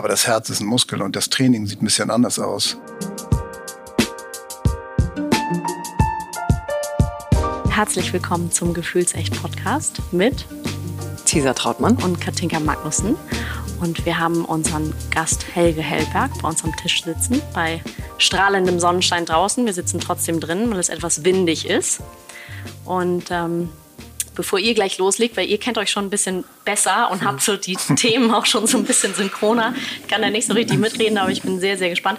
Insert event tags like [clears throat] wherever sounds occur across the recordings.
Aber das Herz ist ein Muskel und das Training sieht ein bisschen anders aus. Herzlich willkommen zum Gefühlsecht Podcast mit Cesar Trautmann und Katinka Magnussen. Und wir haben unseren Gast Helge Hellberg bei uns am Tisch sitzen, bei strahlendem Sonnenschein draußen. Wir sitzen trotzdem drin, weil es etwas windig ist. Und ähm, bevor ihr gleich loslegt, weil ihr kennt euch schon ein bisschen besser und habt so die [laughs] Themen auch schon so ein bisschen synchroner. Ich kann da nicht so richtig mitreden, aber ich bin sehr, sehr gespannt.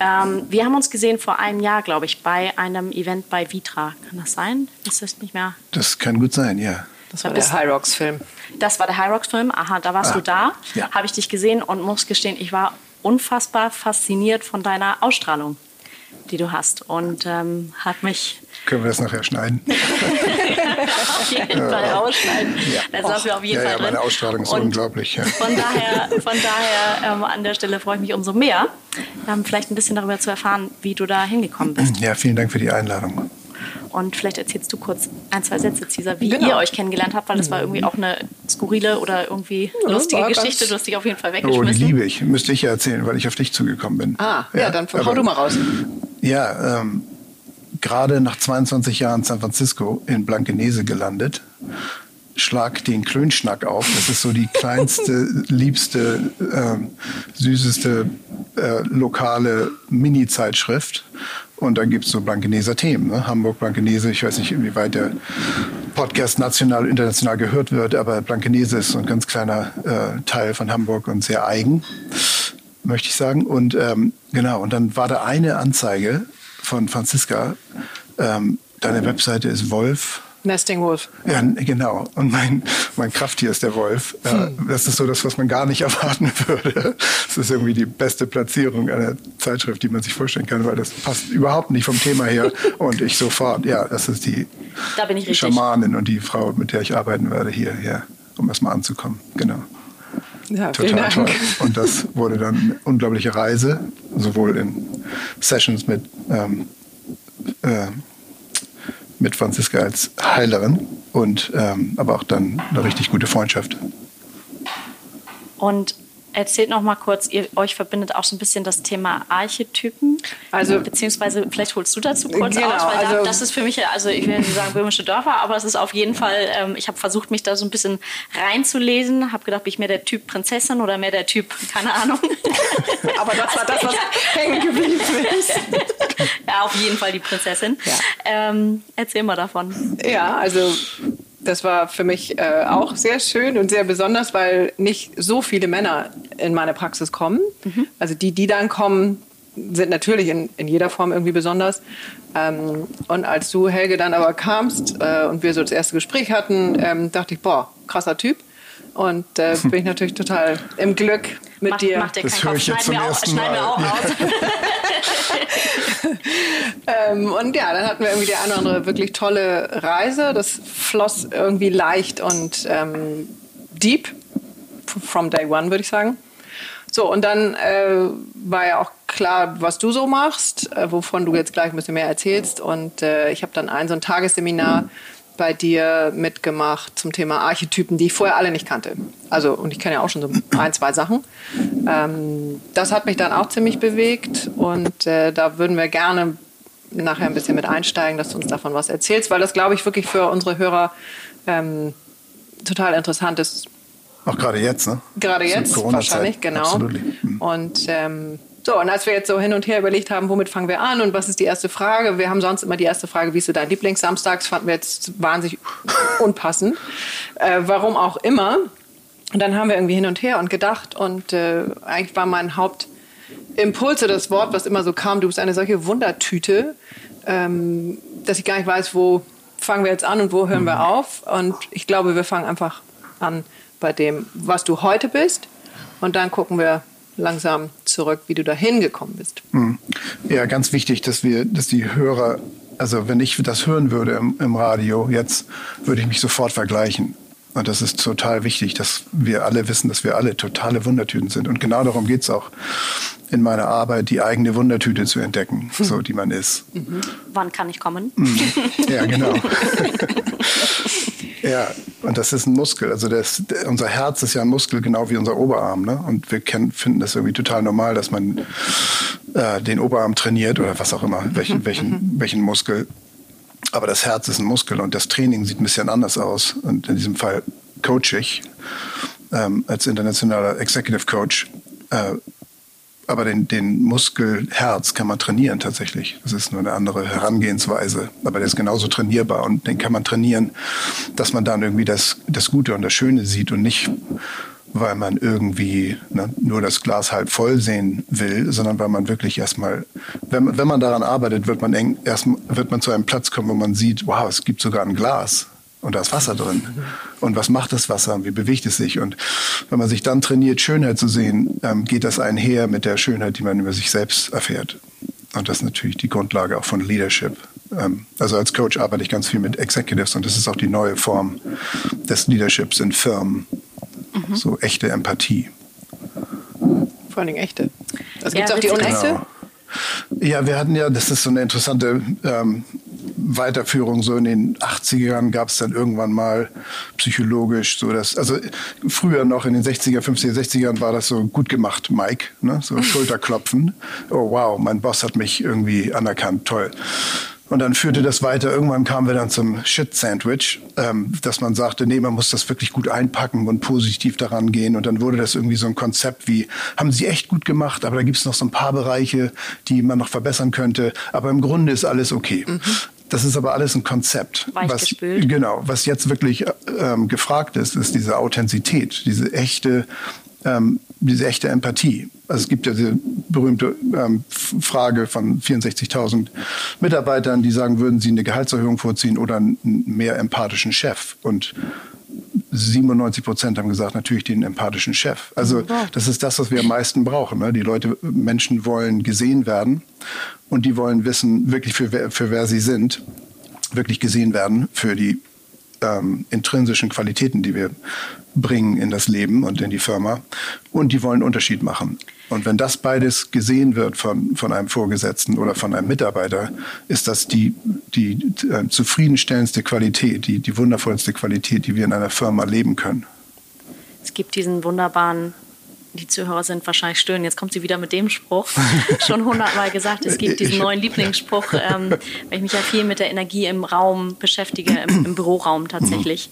Ähm, wir haben uns gesehen vor einem Jahr, glaube ich, bei einem Event bei Vitra. Kann das sein? Das ist nicht mehr. Das kann gut sein, ja. Das war der High Rocks Film. Das war der High Rocks Film. Aha, da warst ah, du da. Ja. Habe ich dich gesehen und muss gestehen, ich war unfassbar fasziniert von deiner Ausstrahlung, die du hast. Und ähm, hat mich können wir das nachher schneiden? [laughs] auf jeden Fall ausschneiden. Ja. Das lassen wir auf jeden ja, Fall ja, meine Ausstrahlung ist und unglaublich. Ja. Von daher, von daher ähm, an der Stelle freue ich mich umso mehr, ähm, vielleicht ein bisschen darüber zu erfahren, wie du da hingekommen bist. Ja, vielen Dank für die Einladung. Und vielleicht erzählst du kurz ein, zwei Sätze, Cesar, wie genau. ihr euch kennengelernt habt, weil das war irgendwie auch eine skurrile oder irgendwie ja, lustige Geschichte. Du hast dich auf jeden Fall weggeschmissen. Oh, die liebe ich. Müsste ich ja erzählen, weil ich auf dich zugekommen bin. Ah, ja, ja dann hau du mal raus. Ja, ähm, gerade nach 22 Jahren San Francisco in Blankenese gelandet. Schlag den Klönschnack auf. Das ist so die kleinste, [laughs] liebste, äh, süßeste äh, lokale Mini-Zeitschrift. Und dann gibt es so Blankeneser Themen. Ne? Hamburg, Blankenese, ich weiß nicht, inwieweit der Podcast national, international gehört wird, aber Blankenese ist so ein ganz kleiner äh, Teil von Hamburg und sehr eigen, möchte ich sagen. Und ähm, genau, und dann war da eine Anzeige von Franziska. Ähm, deine Webseite ist Wolf. Nesting Wolf. Ja, genau. Und mein, mein Krafttier ist der Wolf. Hm. Das ist so das, was man gar nicht [laughs] erwarten würde. Das ist irgendwie die beste Platzierung einer Zeitschrift, die man sich vorstellen kann, weil das passt überhaupt nicht vom Thema her. [laughs] Und ich sofort, ja, das ist die da Schamanin und die Frau, mit der ich arbeiten werde hier, ja, um erstmal anzukommen. Genau. Ja, Total toll. Und das wurde dann eine unglaubliche Reise, sowohl in Sessions mit, ähm, äh, mit Franziska als Heilerin und ähm, aber auch dann eine richtig gute Freundschaft. Und Erzählt noch mal kurz, ihr, euch verbindet auch so ein bisschen das Thema Archetypen. Also, beziehungsweise, vielleicht holst du dazu kurz genau, aus, weil also, da, das ist für mich, also ich will nicht sagen böhmische Dörfer, aber es ist auf jeden Fall, ähm, ich habe versucht, mich da so ein bisschen reinzulesen, habe gedacht, bin ich mehr der Typ Prinzessin oder mehr der Typ, keine Ahnung. [laughs] aber das war das, was hängen geblieben ist. ja, auf jeden Fall die Prinzessin. Ja. Ähm, erzähl mal davon. Ja, also das war für mich äh, auch sehr schön und sehr besonders, weil nicht so viele Männer in meine Praxis kommen. Mhm. Also die, die dann kommen, sind natürlich in, in jeder Form irgendwie besonders. Ähm, und als du, Helge, dann aber kamst äh, und wir so das erste Gespräch hatten, ähm, dachte ich, boah, krasser Typ. Und äh, [laughs] bin ich natürlich total im Glück mit mach, dir. Mach dir das höre ich jetzt zum ersten Mal. Schneiden wir auch ja. aus. [laughs] ähm, und ja, dann hatten wir irgendwie die eine oder andere wirklich tolle Reise. Das floss irgendwie leicht und ähm, deep, from day one, würde ich sagen. So, und dann äh, war ja auch klar, was du so machst, äh, wovon du jetzt gleich ein bisschen mehr erzählst. Und äh, ich habe dann ein so ein Tagesseminar bei dir mitgemacht zum Thema Archetypen, die ich vorher alle nicht kannte. Also, und ich kenne ja auch schon so ein, zwei Sachen. Ähm, das hat mich dann auch ziemlich bewegt und äh, da würden wir gerne nachher ein bisschen mit einsteigen, dass du uns davon was erzählst, weil das, glaube ich, wirklich für unsere Hörer ähm, total interessant ist. Auch gerade jetzt, ne? Gerade jetzt, wahrscheinlich, genau. Absolut. Mhm. Und ähm, so, und als wir jetzt so hin und her überlegt haben, womit fangen wir an und was ist die erste Frage? Wir haben sonst immer die erste Frage, wie ist dein Lieblingssamstag? Das fanden wir jetzt wahnsinnig [laughs] unpassend. Äh, warum auch immer. Und dann haben wir irgendwie hin und her und gedacht und äh, eigentlich war mein Hauptimpuls das Wort, was immer so kam, du bist eine solche Wundertüte, ähm, dass ich gar nicht weiß, wo fangen wir jetzt an und wo hören wir mhm. auf. Und ich glaube, wir fangen einfach an bei dem, was du heute bist. Und dann gucken wir, langsam zurück, wie du da hingekommen bist. Hm. Ja, ganz wichtig, dass wir, dass die Hörer, also wenn ich das hören würde im, im Radio, jetzt würde ich mich sofort vergleichen. Und das ist total wichtig, dass wir alle wissen, dass wir alle totale Wundertüten sind. Und genau darum geht es auch in meiner Arbeit, die eigene Wundertüte zu entdecken, hm. so die man ist. Mhm. Wann kann ich kommen? Mhm. Ja, genau. [laughs] [laughs] Ja, und das ist ein Muskel. Also das, unser Herz ist ja ein Muskel, genau wie unser Oberarm. Ne? Und wir kennen, finden das irgendwie total normal, dass man äh, den Oberarm trainiert oder was auch immer, welchen, mhm. welchen, mhm. welchen Muskel. Aber das Herz ist ein Muskel und das Training sieht ein bisschen anders aus. Und in diesem Fall coach ich ähm, als internationaler Executive Coach. Äh, aber den, den Muskel Herz kann man trainieren tatsächlich. Das ist nur eine andere Herangehensweise. Aber der ist genauso trainierbar und den kann man trainieren, dass man dann irgendwie das, das Gute und das Schöne sieht und nicht, weil man irgendwie ne, nur das Glas halb voll sehen will, sondern weil man wirklich erstmal, wenn, wenn man daran arbeitet, wird man eng, erst wird man zu einem Platz kommen, wo man sieht, wow, es gibt sogar ein Glas und da ist Wasser drin. Und was macht das Wasser? und Wie bewegt es sich? Und wenn man sich dann trainiert, Schönheit zu sehen, ähm, geht das einher mit der Schönheit, die man über sich selbst erfährt. Und das ist natürlich die Grundlage auch von Leadership. Ähm, also als Coach arbeite ich ganz viel mit Executives und das ist auch die neue Form des Leaderships in Firmen. Mhm. So echte Empathie. Vor allen Dingen echte. Also gibt es auch die unechte? Genau. Ja, wir hatten ja, das ist so eine interessante ähm, Weiterführung. So in den 80ern gab es dann irgendwann mal psychologisch so das, also früher noch in den 60er, 50er, 60ern war das so gut gemacht, Mike, ne? so Schulterklopfen. Oh wow, mein Boss hat mich irgendwie anerkannt, toll. Und dann führte das weiter. Irgendwann kamen wir dann zum Shit-Sandwich, ähm, dass man sagte, nee, man muss das wirklich gut einpacken und positiv daran gehen. Und dann wurde das irgendwie so ein Konzept wie, haben sie echt gut gemacht, aber da gibt es noch so ein paar Bereiche, die man noch verbessern könnte. Aber im Grunde ist alles okay. Mhm. Das ist aber alles ein Konzept. Was, genau, was jetzt wirklich ähm, gefragt ist, ist diese Authentizität, diese echte ähm, diese echte Empathie. Also es gibt ja diese berühmte ähm, Frage von 64.000 Mitarbeitern, die sagen, würden sie eine Gehaltserhöhung vorziehen oder einen mehr empathischen Chef? Und 97 Prozent haben gesagt, natürlich den empathischen Chef. Also das ist das, was wir am meisten brauchen. Ne? Die Leute, Menschen wollen gesehen werden und die wollen wissen, wirklich für wer, für wer sie sind, wirklich gesehen werden für die ähm, intrinsischen Qualitäten, die wir bringen in das Leben und in die Firma. Und die wollen einen Unterschied machen. Und wenn das beides gesehen wird von, von einem Vorgesetzten oder von einem Mitarbeiter, ist das die, die äh, zufriedenstellendste Qualität, die, die wundervollste Qualität, die wir in einer Firma leben können. Es gibt diesen wunderbaren die Zuhörer sind wahrscheinlich stöhnen. Jetzt kommt sie wieder mit dem Spruch. [laughs] Schon hundertmal gesagt. Es gibt diesen neuen Lieblingsspruch, ähm, weil ich mich ja viel mit der Energie im Raum beschäftige, im, im Büroraum tatsächlich.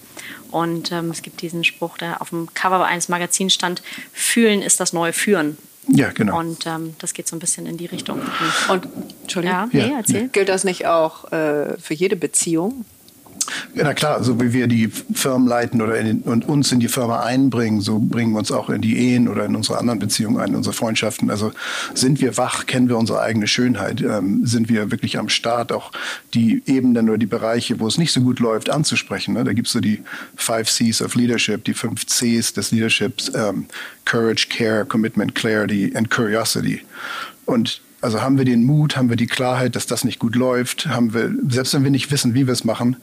Und ähm, es gibt diesen Spruch, der auf dem Cover eines Magazins stand: Fühlen ist das neue Führen. Ja, genau. Und ähm, das geht so ein bisschen in die Richtung. Und, Entschuldigung, ja, nee, erzähl. Gilt das nicht auch äh, für jede Beziehung? Na klar, so wie wir die Firmen leiten oder in, und uns in die Firma einbringen, so bringen wir uns auch in die Ehen oder in unsere anderen Beziehungen ein, in unsere Freundschaften. Also sind wir wach, kennen wir unsere eigene Schönheit, ähm, sind wir wirklich am Start, auch die Ebenen oder die Bereiche, wo es nicht so gut läuft, anzusprechen. Ne? Da gibt es so die Five Cs of Leadership, die fünf Cs des Leaderships, ähm, Courage, Care, Commitment, Clarity and Curiosity. Und also haben wir den Mut, haben wir die Klarheit, dass das nicht gut läuft, haben wir, selbst wenn wir nicht wissen, wie wir es machen,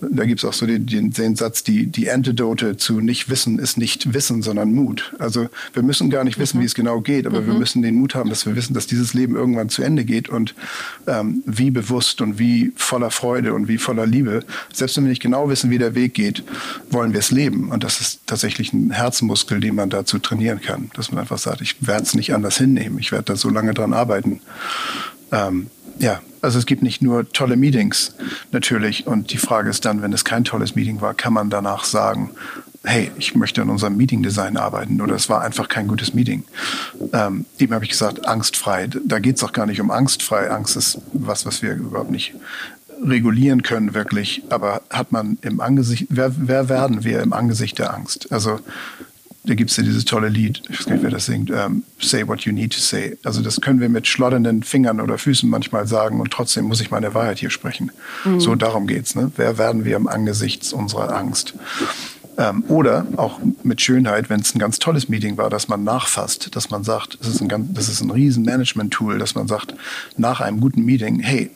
da gibt es auch so den, den, den, Satz, die, die Antidote zu nicht wissen ist nicht Wissen, sondern Mut. Also wir müssen gar nicht wissen, mhm. wie es genau geht, aber mhm. wir müssen den Mut haben, dass wir wissen, dass dieses Leben irgendwann zu Ende geht und ähm, wie bewusst und wie voller Freude und wie voller Liebe, selbst wenn wir nicht genau wissen, wie der Weg geht, wollen wir es leben. Und das ist tatsächlich ein Herzmuskel, den man dazu trainieren kann, dass man einfach sagt, ich werde es nicht anders hinnehmen, ich werde da so lange dran arbeiten ähm, ja, also es gibt nicht nur tolle Meetings natürlich. Und die Frage ist dann, wenn es kein tolles Meeting war, kann man danach sagen, hey, ich möchte an unserem Meeting-Design arbeiten oder es war einfach kein gutes Meeting. Ähm, eben habe ich gesagt, angstfrei. Da geht es auch gar nicht um angstfrei. Angst ist was, was wir überhaupt nicht regulieren können wirklich. Aber hat man im Angesicht, wer, wer werden wir im Angesicht der Angst? Also da gibt es ja dieses tolle Lied, ich weiß gar nicht, wer das singt, ähm, Say What You Need to Say. Also das können wir mit schlotternden Fingern oder Füßen manchmal sagen und trotzdem muss ich meine Wahrheit hier sprechen. Mhm. So darum geht's. Ne? Wer werden wir im Angesicht unserer Angst? Ähm, oder auch mit Schönheit, wenn es ein ganz tolles Meeting war, dass man nachfasst, dass man sagt, das ist ein, ganz, das ist ein riesen Management-Tool, dass man sagt, nach einem guten Meeting, hey,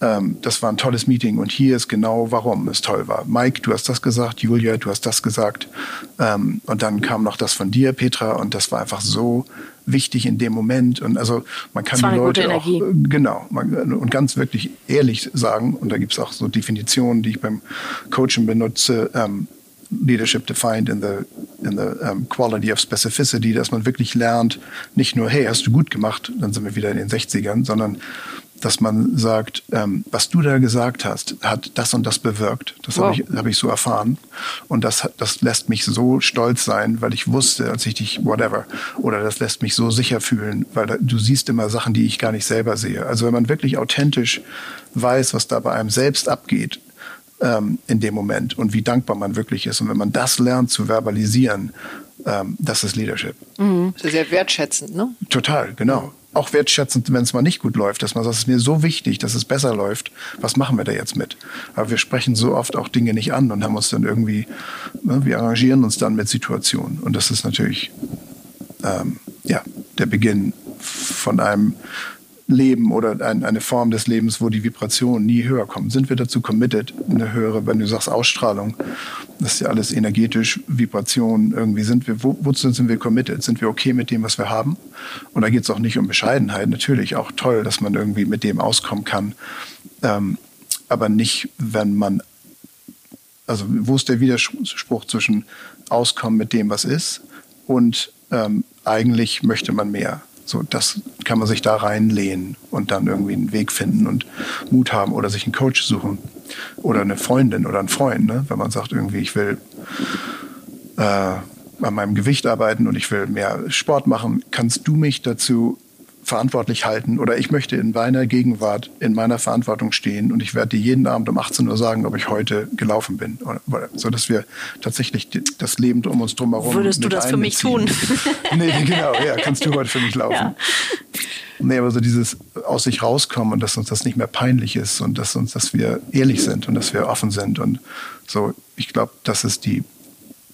ähm, das war ein tolles Meeting und hier ist genau, warum es toll war. Mike, du hast das gesagt, Julia, du hast das gesagt. Ähm, und dann kam noch das von dir, Petra, und das war einfach so wichtig in dem Moment. Und also man kann die Leute auch äh, genau man, und ganz wirklich ehrlich sagen, und da gibt es auch so Definitionen, die ich beim Coaching benutze, ähm, Leadership defined in the, in the um, quality of specificity, dass man wirklich lernt, nicht nur, hey, hast du gut gemacht, dann sind wir wieder in den 60ern, sondern dass man sagt, ähm, was du da gesagt hast, hat das und das bewirkt. Das wow. habe ich, hab ich so erfahren. Und das, das lässt mich so stolz sein, weil ich wusste, als ich dich, whatever, oder das lässt mich so sicher fühlen, weil da, du siehst immer Sachen, die ich gar nicht selber sehe. Also wenn man wirklich authentisch weiß, was da bei einem selbst abgeht, ähm, in dem Moment und wie dankbar man wirklich ist. Und wenn man das lernt zu verbalisieren, ähm, das ist Leadership. Mhm. Ist sehr wertschätzend, ne? Total, genau auch wertschätzend, wenn es mal nicht gut läuft, dass man sagt, es ist mir so wichtig, dass es besser läuft. Was machen wir da jetzt mit? Aber wir sprechen so oft auch Dinge nicht an und haben uns dann irgendwie, ne, wir arrangieren uns dann mit Situationen. Und das ist natürlich ähm, ja, der Beginn von einem Leben oder ein, eine Form des Lebens, wo die Vibrationen nie höher kommen. Sind wir dazu committed, eine höhere, wenn du sagst Ausstrahlung, das ist ja alles energetisch, Vibration, irgendwie sind wir, wo, wozu sind wir committed? Sind wir okay mit dem, was wir haben? Und da geht es auch nicht um Bescheidenheit, natürlich auch toll, dass man irgendwie mit dem auskommen kann, ähm, aber nicht, wenn man, also wo ist der Widerspruch zwischen Auskommen mit dem, was ist und ähm, eigentlich möchte man mehr? So, das kann man sich da reinlehnen und dann irgendwie einen Weg finden und Mut haben oder sich einen Coach suchen oder eine Freundin oder einen Freund, ne? wenn man sagt irgendwie, ich will äh, an meinem Gewicht arbeiten und ich will mehr Sport machen, kannst du mich dazu verantwortlich halten oder ich möchte in meiner Gegenwart, in meiner Verantwortung stehen und ich werde dir jeden Abend um 18 Uhr sagen, ob ich heute gelaufen bin. Oder, so dass wir tatsächlich das Leben um uns drum herum. Würdest du das für mich tun? [laughs] nee, genau, ja, kannst du heute für mich laufen. Ja. Nee, aber so dieses aus sich rauskommen und dass uns das nicht mehr peinlich ist und dass uns, dass wir ehrlich sind und dass wir offen sind und so, ich glaube, das ist die,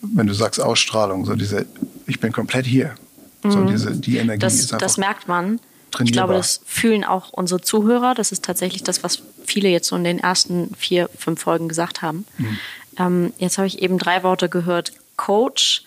wenn du sagst Ausstrahlung, so diese, ich bin komplett hier so mhm. diese, die Energie das, ist einfach Das merkt man. Ich glaube, das fühlen auch unsere Zuhörer. Das ist tatsächlich das, was viele jetzt so in den ersten vier, fünf Folgen gesagt haben. Mhm. Ähm, jetzt habe ich eben drei Worte gehört. Coach.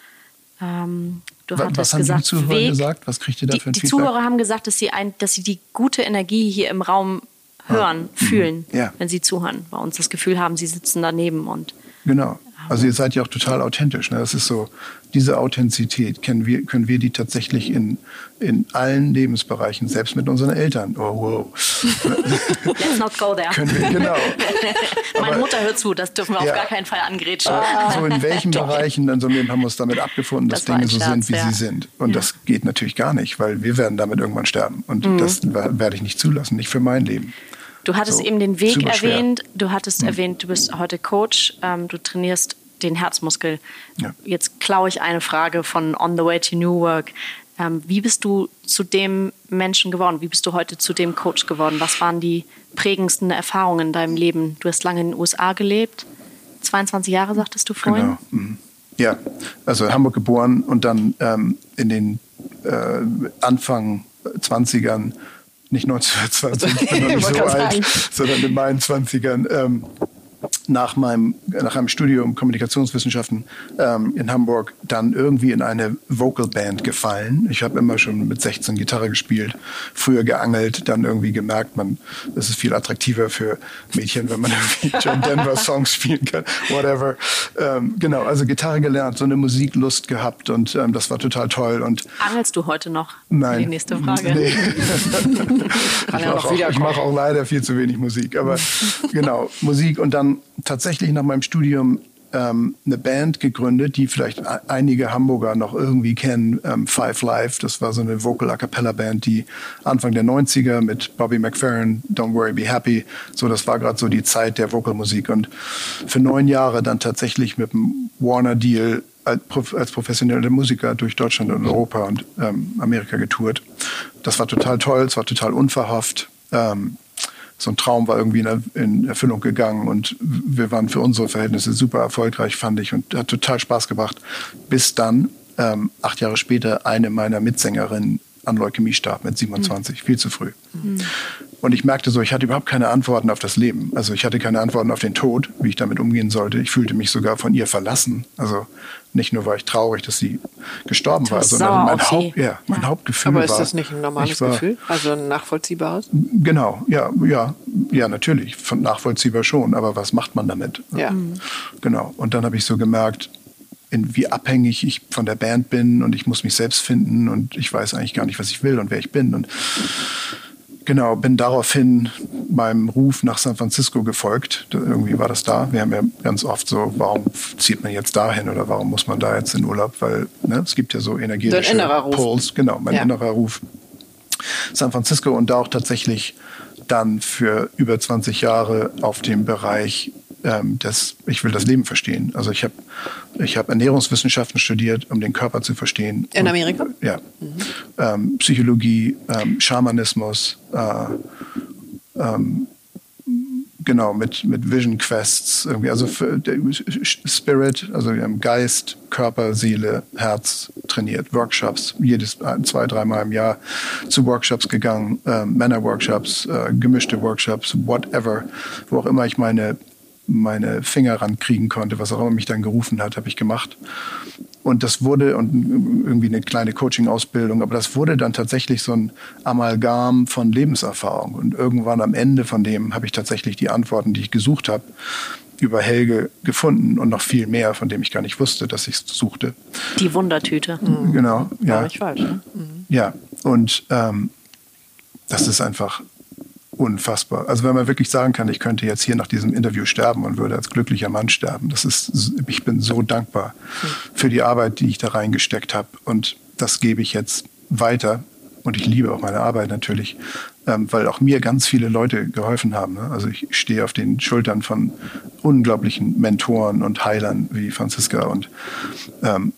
Ähm, du was, hattest was haben gesagt, die Zuhörer Weg. gesagt? Was kriegt ihr da die, für ein Die Feedback? Zuhörer haben gesagt, dass sie, ein, dass sie die gute Energie hier im Raum hören, ah. fühlen, mhm. ja. wenn sie zuhören. Bei uns das Gefühl haben, sie sitzen daneben und Genau. Also ihr seid ja auch total authentisch. Ne? Das ist so, diese Authentizität können wir, können wir die tatsächlich in, in allen Lebensbereichen, selbst mit unseren Eltern. Oh, wow. Let's not go there. können wir, genau. [laughs] Meine Mutter hört zu, das dürfen wir ja. auf gar keinen Fall angrätschen. So in welchen [laughs] Bereichen in so Leben haben wir uns damit abgefunden, dass das Dinge so sind, wie ja. sie sind. Und ja. das geht natürlich gar nicht, weil wir werden damit irgendwann sterben. Und mhm. das werde ich nicht zulassen, nicht für mein Leben. Du hattest so, eben den Weg erwähnt. Du hattest mhm. erwähnt, du bist heute Coach. Ähm, du trainierst den Herzmuskel. Ja. Jetzt klaue ich eine Frage von On the Way to New Work. Ähm, wie bist du zu dem Menschen geworden? Wie bist du heute zu dem Coach geworden? Was waren die prägendsten Erfahrungen in deinem Leben? Du hast lange in den USA gelebt. 22 Jahre, sagtest du vorhin? Genau. Mhm. Ja, also in Hamburg geboren und dann ähm, in den äh, Anfang 20ern nicht 1920, [laughs] [laughs] ich bin noch nicht so alt, sondern in meinen 20ern ähm, nach meinem nach einem Studium Kommunikationswissenschaften ähm, in Hamburg dann irgendwie in eine Vocal Band gefallen. Ich habe immer schon mit 16 Gitarre gespielt, früher geangelt, dann irgendwie gemerkt, man das ist viel attraktiver für Mädchen, wenn man [laughs] irgendwie John Denver Songs spielen kann, whatever. Ähm, genau, also Gitarre gelernt, so eine Musiklust gehabt und ähm, das war total toll. Und Angelst du heute noch? Nein. Die nächste Frage. Nee. [laughs] ich mache auch, mach auch leider viel zu wenig Musik, aber genau Musik und dann tatsächlich nach meinem Studium ähm, eine Band gegründet, die vielleicht einige Hamburger noch irgendwie kennen, ähm, Five Live. Das war so eine Vocal A Cappella Band, die Anfang der 90er mit Bobby McFerrin, Don't Worry, Be Happy. So, das war gerade so die Zeit der Vocalmusik. Und für neun Jahre dann tatsächlich mit dem Warner Deal als, als professionelle Musiker durch Deutschland und Europa und ähm, Amerika getourt. Das war total toll, es war total unverhofft. Ähm, so ein Traum war irgendwie in, Erfüllung gegangen und wir waren für unsere Verhältnisse super erfolgreich, fand ich, und hat total Spaß gebracht. Bis dann, ähm, acht Jahre später, eine meiner Mitsängerinnen an Leukämie starb mit 27, mhm. viel zu früh. Mhm. Und ich merkte so, ich hatte überhaupt keine Antworten auf das Leben. Also ich hatte keine Antworten auf den Tod, wie ich damit umgehen sollte. Ich fühlte mich sogar von ihr verlassen. Also nicht nur war ich traurig, dass sie gestorben war, sondern mein, Haupt, ja, mein ja. Hauptgefühl war. Aber ist das nicht ein normales war, Gefühl? Also ein nachvollziehbares? Genau, ja, ja, ja, natürlich. Von nachvollziehbar schon. Aber was macht man damit? Ja. Mhm. Genau. Und dann habe ich so gemerkt, in wie abhängig ich von der Band bin und ich muss mich selbst finden und ich weiß eigentlich gar nicht, was ich will und wer ich bin. Und genau, bin daraufhin meinem Ruf nach San Francisco gefolgt. Irgendwie war das da. Wir haben ja ganz oft so, warum zieht man jetzt dahin oder warum muss man da jetzt in Urlaub? Weil ne, es gibt ja so energetische Puls. Genau, mein ja. innerer Ruf. San Francisco und da auch tatsächlich dann für über 20 Jahre auf dem Bereich ähm, das, ich will das Leben verstehen. Also ich habe ich hab Ernährungswissenschaften studiert, um den Körper zu verstehen. In Amerika? Und, ja. Mhm. Ähm, Psychologie, ähm, Schamanismus, äh, ähm, genau, mit, mit Vision Quests, irgendwie, also Spirit, also wir haben Geist, Körper, Seele, Herz trainiert, Workshops, jedes zwei, dreimal im Jahr zu Workshops gegangen, äh, Männerworkshops, äh, gemischte Workshops, whatever, wo auch immer ich meine meine Finger rankriegen konnte, was auch immer mich dann gerufen hat, habe ich gemacht. Und das wurde, und irgendwie eine kleine Coaching-Ausbildung, aber das wurde dann tatsächlich so ein Amalgam von Lebenserfahrung. Und irgendwann am Ende von dem habe ich tatsächlich die Antworten, die ich gesucht habe, über Helge gefunden und noch viel mehr, von dem ich gar nicht wusste, dass ich es suchte. Die Wundertüte. Mhm. Genau, ja. War nicht falsch. Ne? Mhm. Ja, und ähm, das ist einfach unfassbar. Also wenn man wirklich sagen kann, ich könnte jetzt hier nach diesem Interview sterben und würde als glücklicher Mann sterben, das ist, ich bin so dankbar für die Arbeit, die ich da reingesteckt habe und das gebe ich jetzt weiter und ich liebe auch meine Arbeit natürlich, ähm, weil auch mir ganz viele Leute geholfen haben. Ne? Also ich stehe auf den Schultern von unglaublichen Mentoren und Heilern wie Franziska und ähm,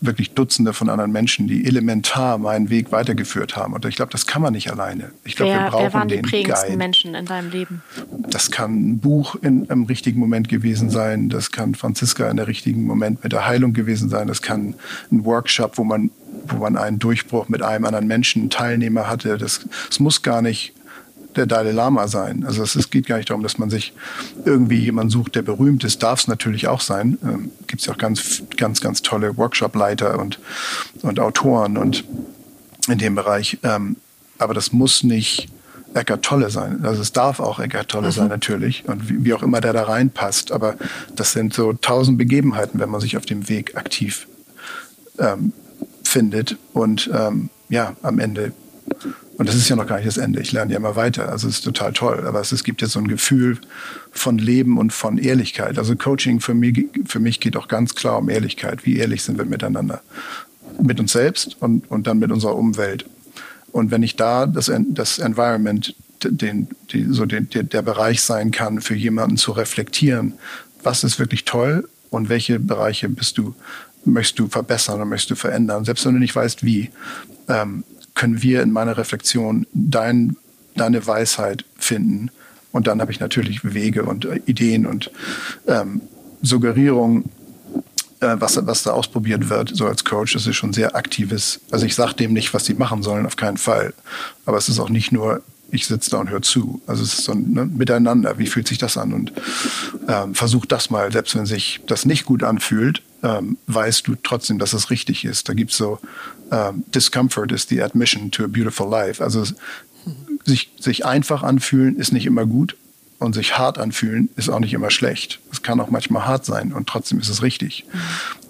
wirklich Dutzende von anderen Menschen, die elementar meinen Weg weitergeführt haben. Und ich glaube, das kann man nicht alleine. Ich glaube, wir brauchen wer waren die prägendsten Guide. Menschen in deinem Leben? Das kann ein Buch in, im richtigen Moment gewesen sein. Das kann Franziska in der richtigen Moment mit der Heilung gewesen sein. Das kann ein Workshop, wo man wo man einen Durchbruch mit einem anderen Menschen, Teilnehmer hatte. Das, das muss gar nicht der Dalai Lama sein. Also es, geht gar nicht darum, dass man sich irgendwie jemanden sucht, der berühmt ist. Darf es natürlich auch sein. Ähm, Gibt es ja auch ganz, ganz, ganz tolle Workshop-Leiter und, und Autoren und in dem Bereich. Ähm, aber das muss nicht Eckart Tolle sein. Also es darf auch Eckart Tolle mhm. sein natürlich und wie, wie, auch immer der da reinpasst. Aber das sind so tausend Begebenheiten, wenn man sich auf dem Weg aktiv ähm, findet und ähm, ja am Ende und das ist ja noch gar nicht das Ende. Ich lerne ja immer weiter. Also es ist total toll. Aber es, es gibt jetzt so ein Gefühl von Leben und von Ehrlichkeit. Also Coaching für mich, für mich geht auch ganz klar um Ehrlichkeit. Wie ehrlich sind wir miteinander? Mit uns selbst und, und dann mit unserer Umwelt. Und wenn ich da das, das Environment, den, die, so den, der Bereich sein kann, für jemanden zu reflektieren, was ist wirklich toll und welche Bereiche bist du, möchtest du verbessern oder möchtest du verändern, selbst wenn du nicht weißt, wie, ähm, können wir in meiner Reflexion dein, deine Weisheit finden. Und dann habe ich natürlich Wege und äh, Ideen und ähm, Suggerierungen, äh, was, was da ausprobiert wird, so als Coach. Das ist schon sehr aktives. Also ich sage dem nicht, was sie machen sollen, auf keinen Fall. Aber es ist auch nicht nur, ich sitze da und höre zu. Also es ist so ein ne, Miteinander. Wie fühlt sich das an? Und ähm, versuch das mal, selbst wenn sich das nicht gut anfühlt, ähm, weißt du trotzdem, dass es richtig ist. Da gibt es so, ähm, Discomfort is the admission to a beautiful life. Also sich, sich einfach anfühlen ist nicht immer gut und sich hart anfühlen ist auch nicht immer schlecht. Es kann auch manchmal hart sein und trotzdem ist es richtig.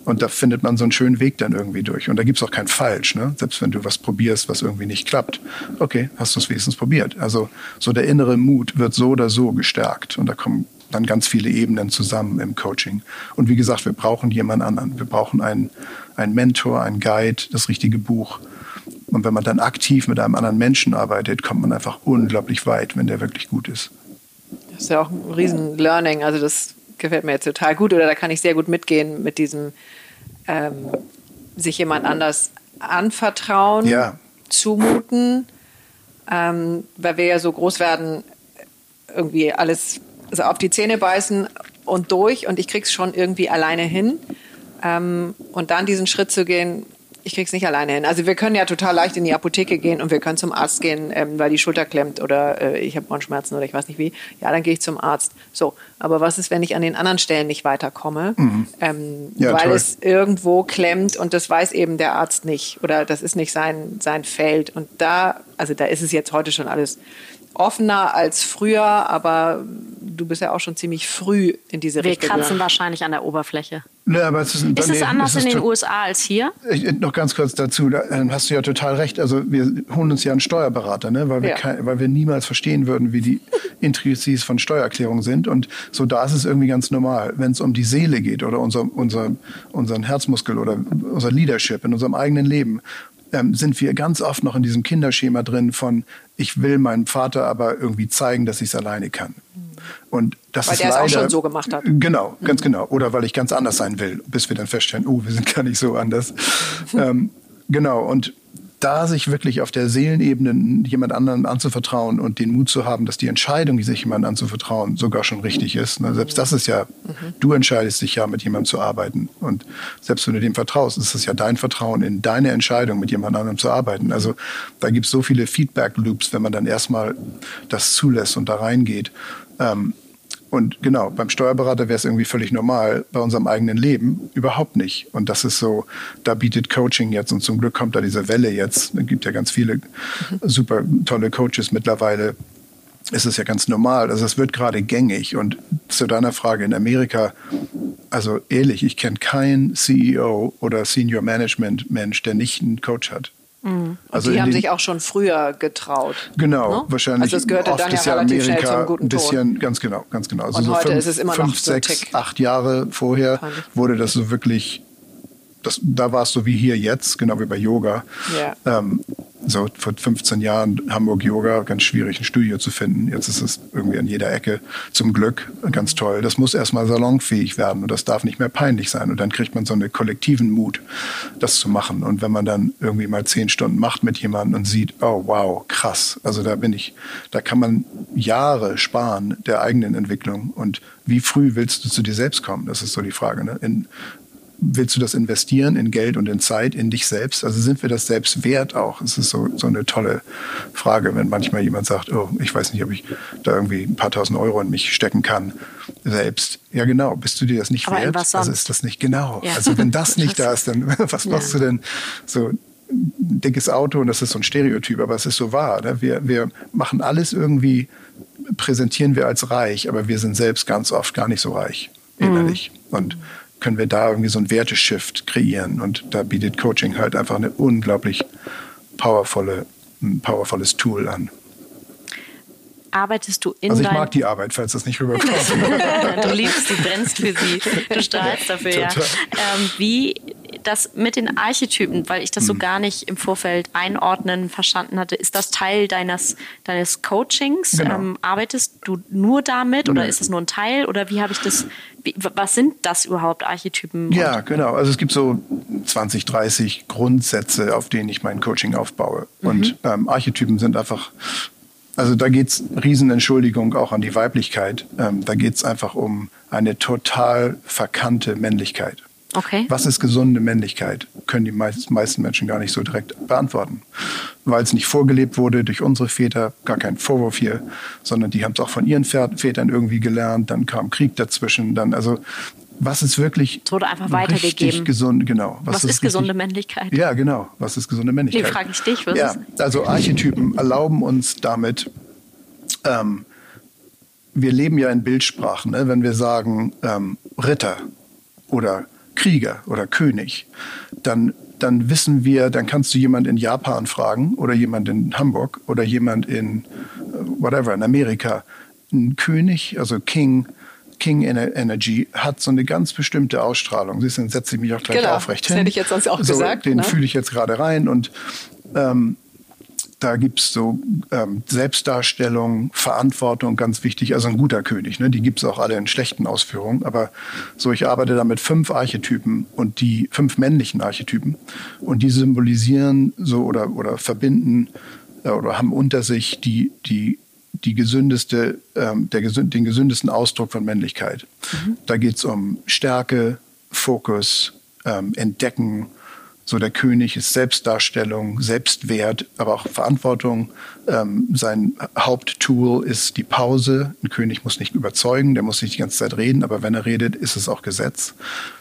Und da findet man so einen schönen Weg dann irgendwie durch. Und da gibt es auch kein Falsch. Ne? Selbst wenn du was probierst, was irgendwie nicht klappt. Okay, hast du es wenigstens probiert. Also so der innere Mut wird so oder so gestärkt. Und da kommen dann ganz viele Ebenen zusammen im Coaching. Und wie gesagt, wir brauchen jemand anderen. Wir brauchen einen, einen Mentor, einen Guide, das richtige Buch. Und wenn man dann aktiv mit einem anderen Menschen arbeitet, kommt man einfach unglaublich weit, wenn der wirklich gut ist. Das ist ja auch ein riesen Learning. Also das gefällt mir jetzt total gut oder da kann ich sehr gut mitgehen mit diesem ähm, sich jemand anders anvertrauen, ja. zumuten, ähm, weil wir ja so groß werden, irgendwie alles also auf die Zähne beißen und durch und ich krieg's schon irgendwie alleine hin. Ähm, und dann diesen Schritt zu gehen, ich krieg's nicht alleine hin. Also wir können ja total leicht in die Apotheke gehen und wir können zum Arzt gehen, ähm, weil die Schulter klemmt oder äh, ich habe Ohrenschmerzen oder ich weiß nicht wie. Ja, dann gehe ich zum Arzt. So, aber was ist, wenn ich an den anderen Stellen nicht weiterkomme, mhm. ähm, ja, weil toll. es irgendwo klemmt und das weiß eben der Arzt nicht oder das ist nicht sein sein Feld und da, also da ist es jetzt heute schon alles offener als früher, aber du bist ja auch schon ziemlich früh in diese Wir Richtung. Wir kratzen wahrscheinlich an der Oberfläche. Ja, aber es ist, ist es anders in den USA als hier? Ich, noch ganz kurz dazu, da ähm, hast du ja total recht. Also wir holen uns ja einen Steuerberater, ne? weil, wir ja. kein, weil wir niemals verstehen würden, wie die [laughs] Intrizies von Steuererklärungen sind. Und so da ist es irgendwie ganz normal. Wenn es um die Seele geht oder unser, unser, unseren Herzmuskel oder unser Leadership in unserem eigenen Leben, ähm, sind wir ganz oft noch in diesem Kinderschema drin von, ich will meinem Vater aber irgendwie zeigen, dass ich es alleine kann. Und das weil ist der leider, es auch schon so gemacht hat. Genau, ganz genau. Oder weil ich ganz anders sein will, bis wir dann feststellen, oh, wir sind gar nicht so anders. [laughs] ähm, genau, und da sich wirklich auf der Seelenebene jemand anderen anzuvertrauen und den Mut zu haben, dass die Entscheidung, sich jemand anzuvertrauen, sogar schon richtig ist. Ne? Selbst das ist ja, mhm. du entscheidest dich ja, mit jemandem zu arbeiten. Und selbst wenn du dem vertraust, ist es ja dein Vertrauen in deine Entscheidung, mit jemand anderem zu arbeiten. Also da gibt es so viele Feedback-Loops, wenn man dann erstmal das zulässt und da reingeht. Ähm, und genau, beim Steuerberater wäre es irgendwie völlig normal, bei unserem eigenen Leben überhaupt nicht. Und das ist so, da bietet Coaching jetzt und zum Glück kommt da diese Welle jetzt. Es gibt ja ganz viele mhm. super tolle Coaches mittlerweile. Es ist ja ganz normal. Also es wird gerade gängig. Und zu deiner Frage in Amerika, also ehrlich, ich kenne keinen CEO oder Senior Management Mensch, der nicht einen Coach hat. Mhm. Also die haben sich auch schon früher getraut. Genau, ne? wahrscheinlich. Also es gehörte dann ja relativ Amerika schnell zum guten ein bisschen, Ton. ganz genau, ganz genau. Also Und so heute fünf, ist es immer fünf, noch so sechs, acht Jahre vorher wurde das so wirklich das, da war es so wie hier jetzt, genau wie bei Yoga. Yeah. Ähm, so vor 15 Jahren Hamburg Yoga, ganz schwierig ein Studio zu finden. Jetzt ist es irgendwie an jeder Ecke. Zum Glück ganz toll. Das muss erstmal salonfähig werden und das darf nicht mehr peinlich sein. Und dann kriegt man so einen kollektiven Mut, das zu machen. Und wenn man dann irgendwie mal zehn Stunden macht mit jemandem und sieht, oh wow, krass. Also da bin ich, da kann man Jahre sparen der eigenen Entwicklung. Und wie früh willst du zu dir selbst kommen? Das ist so die Frage. Ne? In, willst du das investieren in Geld und in Zeit, in dich selbst? Also sind wir das selbst wert auch? Es ist so, so eine tolle Frage, wenn manchmal jemand sagt, oh, ich weiß nicht, ob ich da irgendwie ein paar tausend Euro in mich stecken kann selbst. Ja, genau. Bist du dir das nicht Aber wert? Also ist das nicht genau. Ja. Also wenn das [laughs] nicht da ist, dann [laughs] was machst ja. du denn so? ein dickes Auto und das ist so ein Stereotyp, aber es ist so wahr. Ne? Wir, wir machen alles irgendwie, präsentieren wir als reich, aber wir sind selbst ganz oft gar nicht so reich innerlich. Mhm. Und können wir da irgendwie so ein Werteshift kreieren. Und da bietet Coaching halt einfach eine unglaublich powervolle, ein powervolles Tool an. Arbeitest du in Also ich mag die Arbeit, falls das nicht rüberkommt. [laughs] du liebst sie, brennst für sie, du strahlst dafür, ja. Ähm, wie das mit den Archetypen, weil ich das so mhm. gar nicht im Vorfeld einordnen verstanden hatte, ist das Teil deines, deines Coachings? Genau. Ähm, arbeitest du nur damit oder nee. ist es nur ein Teil oder wie habe ich das, wie, was sind das überhaupt Archetypen? Ja, genau. Also es gibt so 20, 30 Grundsätze, auf denen ich mein Coaching aufbaue. Mhm. Und ähm, Archetypen sind einfach also da geht's Riesenentschuldigung auch an die Weiblichkeit. Ähm, da geht's einfach um eine total verkannte Männlichkeit. Okay. Was ist gesunde Männlichkeit? Können die meisten Menschen gar nicht so direkt beantworten. Weil es nicht vorgelebt wurde durch unsere Väter, gar kein Vorwurf hier, sondern die haben es auch von ihren Vätern irgendwie gelernt, dann kam Krieg dazwischen, dann also was ist wirklich es wurde einfach weitergegeben. gesund, genau. Was, was ist, ist gesunde Männlichkeit? Ja, genau. Was ist gesunde Männlichkeit? Die frage ich dich. Was ja, ist? also Archetypen erlauben uns damit, ähm, wir leben ja in Bildsprachen, ne? wenn wir sagen ähm, Ritter oder Krieger oder König, dann, dann wissen wir, dann kannst du jemand in Japan fragen oder jemand in Hamburg oder jemand in äh, whatever, in Amerika. Ein König, also King, King Energy hat so eine ganz bestimmte Ausstrahlung. Siehst du, dann setze ich mich auch gleich genau, aufrecht hin. Das hätte ich jetzt sonst auch so, gesagt. Den ne? fühle ich jetzt gerade rein und ähm, da gibt es so ähm, Selbstdarstellung, Verantwortung, ganz wichtig. Also ein guter König, ne? die gibt es auch alle in schlechten Ausführungen. Aber so, ich arbeite da mit fünf Archetypen und die fünf männlichen Archetypen und die symbolisieren so oder, oder verbinden äh, oder haben unter sich die, die, die gesündeste, ähm, der, den gesündesten Ausdruck von Männlichkeit. Mhm. Da geht es um Stärke, Fokus, ähm, Entdecken, So der König ist Selbstdarstellung, Selbstwert, aber auch Verantwortung. Ähm, sein Haupttool ist die Pause. Ein König muss nicht überzeugen, der muss nicht die ganze Zeit reden, aber wenn er redet, ist es auch Gesetz.